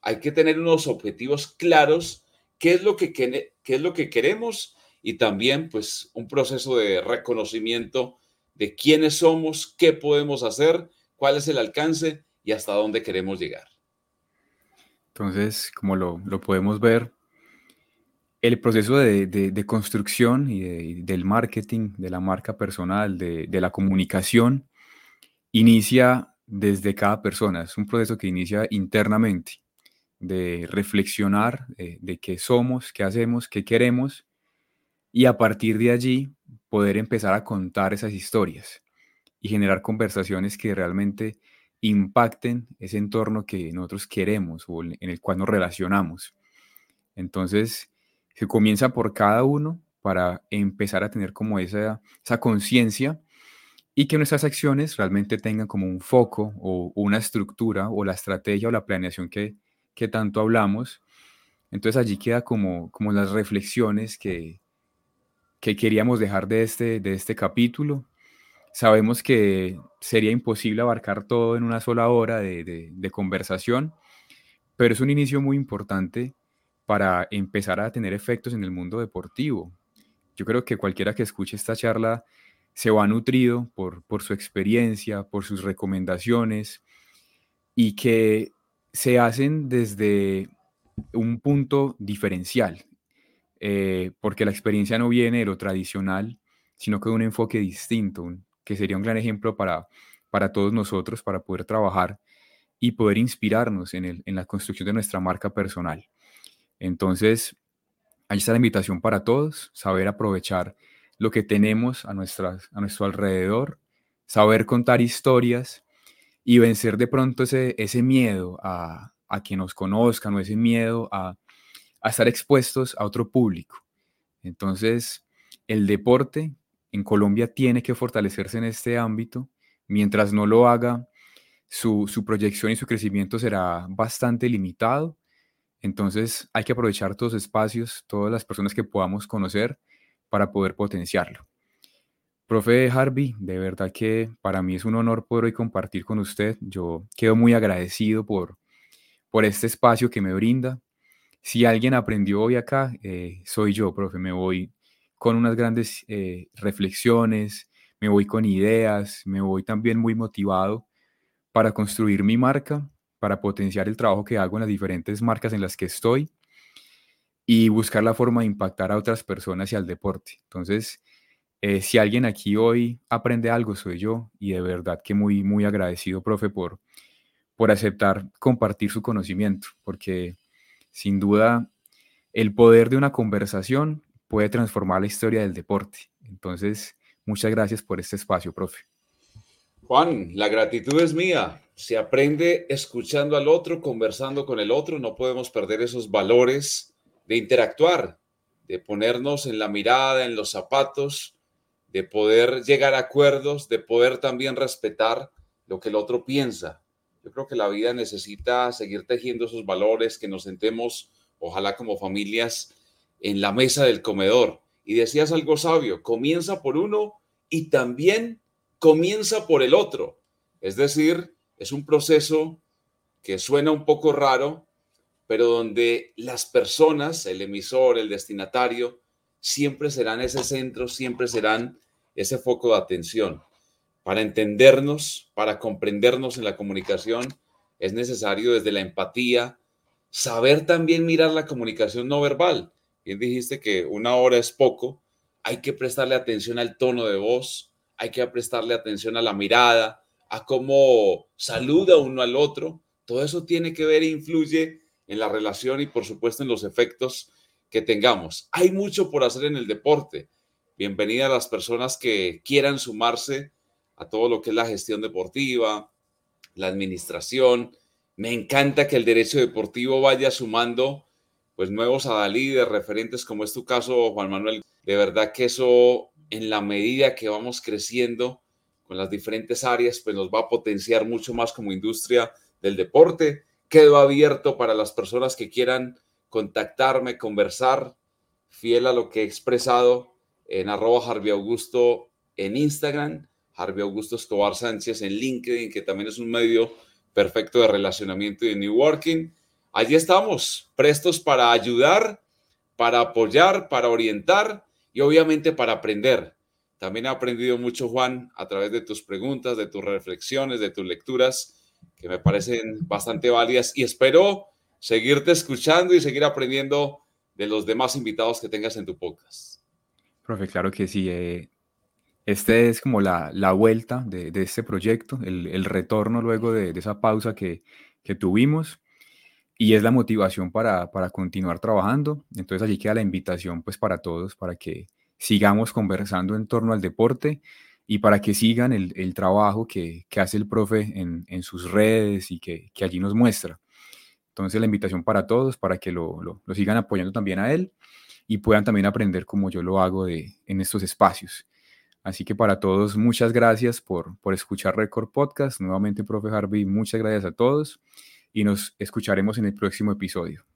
hay que tener unos objetivos claros, qué es lo que, qué es lo que queremos y también pues un proceso de reconocimiento de quiénes somos, qué podemos hacer, cuál es el alcance y hasta dónde queremos llegar. Entonces, como lo, lo podemos ver, el proceso de, construcción y del marketing, de la marca personal, de, la comunicación, inicia desde cada persona. Es un proceso que inicia internamente, de reflexionar eh, de qué somos, qué hacemos, qué queremos, y a partir de allí poder empezar a contar esas historias y generar conversaciones que realmente impacten ese entorno que nosotros queremos o en el cual nos relacionamos. Entonces, se comienza por cada uno para empezar a tener como esa, esa conciencia y que nuestras acciones realmente tengan como un foco o una estructura o la estrategia o la planeación que, que tanto hablamos. Entonces allí queda como, como las reflexiones que, que queríamos dejar de este, de este capítulo. Sabemos que sería imposible abarcar todo en una sola hora de, conversación, pero es un inicio muy importante para empezar a tener efectos en el mundo deportivo. Yo creo que cualquiera que escuche esta charla se va nutrido por, por su experiencia, por sus recomendaciones y que se hacen desde un punto diferencial, eh, porque la experiencia no viene de lo tradicional, sino que de un enfoque distinto, que sería un gran ejemplo para, para todos nosotros, para poder trabajar y poder inspirarnos en, el, en la construcción de nuestra marca personal. Entonces, ahí está la invitación para todos, saber aprovechar lo que tenemos a, nuestras, a nuestro alrededor, saber contar historias y vencer de pronto ese, ese miedo a, que nos conozcan o ese miedo a, a estar expuestos a otro público. Entonces, el deporte en Colombia tiene que fortalecerse en este ámbito. Mientras no lo haga, su, su proyección y su crecimiento será bastante limitado entonces hay que aprovechar todos los espacios, todas las personas que podamos conocer para poder potenciarlo. Profe Harvey, de verdad que para mí es un honor poder hoy compartir con usted. Yo quedo muy agradecido por, por este espacio que me brinda. Si alguien aprendió hoy acá, eh, soy yo, profe. Me voy con unas grandes eh, reflexiones, me voy con ideas, me voy también muy motivado para construir mi marca para potenciar el trabajo que hago en las diferentes marcas en las que estoy y buscar la forma de impactar a otras personas y al deporte. Entonces, eh, si alguien aquí hoy aprende algo, soy yo y de verdad que muy, muy agradecido, profe, por, por aceptar compartir su conocimiento, porque sin duda el poder de una conversación puede transformar la historia del deporte. Entonces, muchas gracias por este espacio, profe. Juan, la gratitud es mía. Se aprende escuchando al otro, conversando con el otro. No podemos perder esos valores de interactuar, de ponernos en la mirada, en los zapatos, de poder llegar a acuerdos, de poder también respetar lo que el otro piensa. Yo creo que la vida necesita seguir tejiendo esos valores, que nos sentemos, ojalá como familias, en la mesa del comedor. Y decías algo sabio, comienza por uno y también comienza por el otro. Es decir, es un proceso que suena un poco raro, pero donde las personas, el emisor, el destinatario, siempre serán ese centro, siempre serán ese foco de atención. Para entendernos, para comprendernos en la comunicación, es necesario desde la empatía saber también mirar la comunicación no verbal. Bien dijiste que una hora es poco, hay que prestarle atención al tono de voz, hay que prestarle atención a la mirada, a cómo saluda uno al otro. Todo eso tiene que ver e influye en la relación y por supuesto en los efectos que tengamos. Hay mucho por hacer en el deporte. Bienvenida a las personas que quieran sumarse a todo lo que es la gestión deportiva, la administración. Me encanta que el derecho deportivo vaya sumando pues nuevos de referentes como es tu caso, Juan Manuel. De verdad que eso en la medida que vamos creciendo con las diferentes áreas, pues nos va a potenciar mucho más como industria del deporte. Quedo abierto para las personas que quieran contactarme, conversar, fiel a lo que he expresado en arroba Harvey Augusto en Instagram, Harvey Augusto Escobar Sánchez en LinkedIn, que también es un medio perfecto de relacionamiento y de networking. Allí estamos, prestos para ayudar, para apoyar, para orientar y obviamente para aprender. También he aprendido mucho, Juan, a través de tus preguntas, de tus reflexiones, de tus lecturas, que me parecen bastante válidas y espero seguirte escuchando y seguir aprendiendo de los demás invitados que tengas en tu podcast. Profe, claro que sí. Eh, este es como la, la vuelta de, de, este proyecto, el, el retorno luego de, de esa pausa que, que, tuvimos y es la motivación para, para, continuar trabajando. Entonces allí queda la invitación pues para todos, para que sigamos conversando en torno al deporte y para que sigan el, el trabajo que, que, hace el profe en, en sus redes y que, que allí nos muestra. Entonces la invitación para todos, para que lo, lo, sigan apoyando también a él y puedan también aprender como yo lo hago de, en estos espacios. Así que para todos, muchas gracias por, por escuchar Record Podcast. Nuevamente, profe Harvey, muchas gracias a todos y nos escucharemos en el próximo episodio.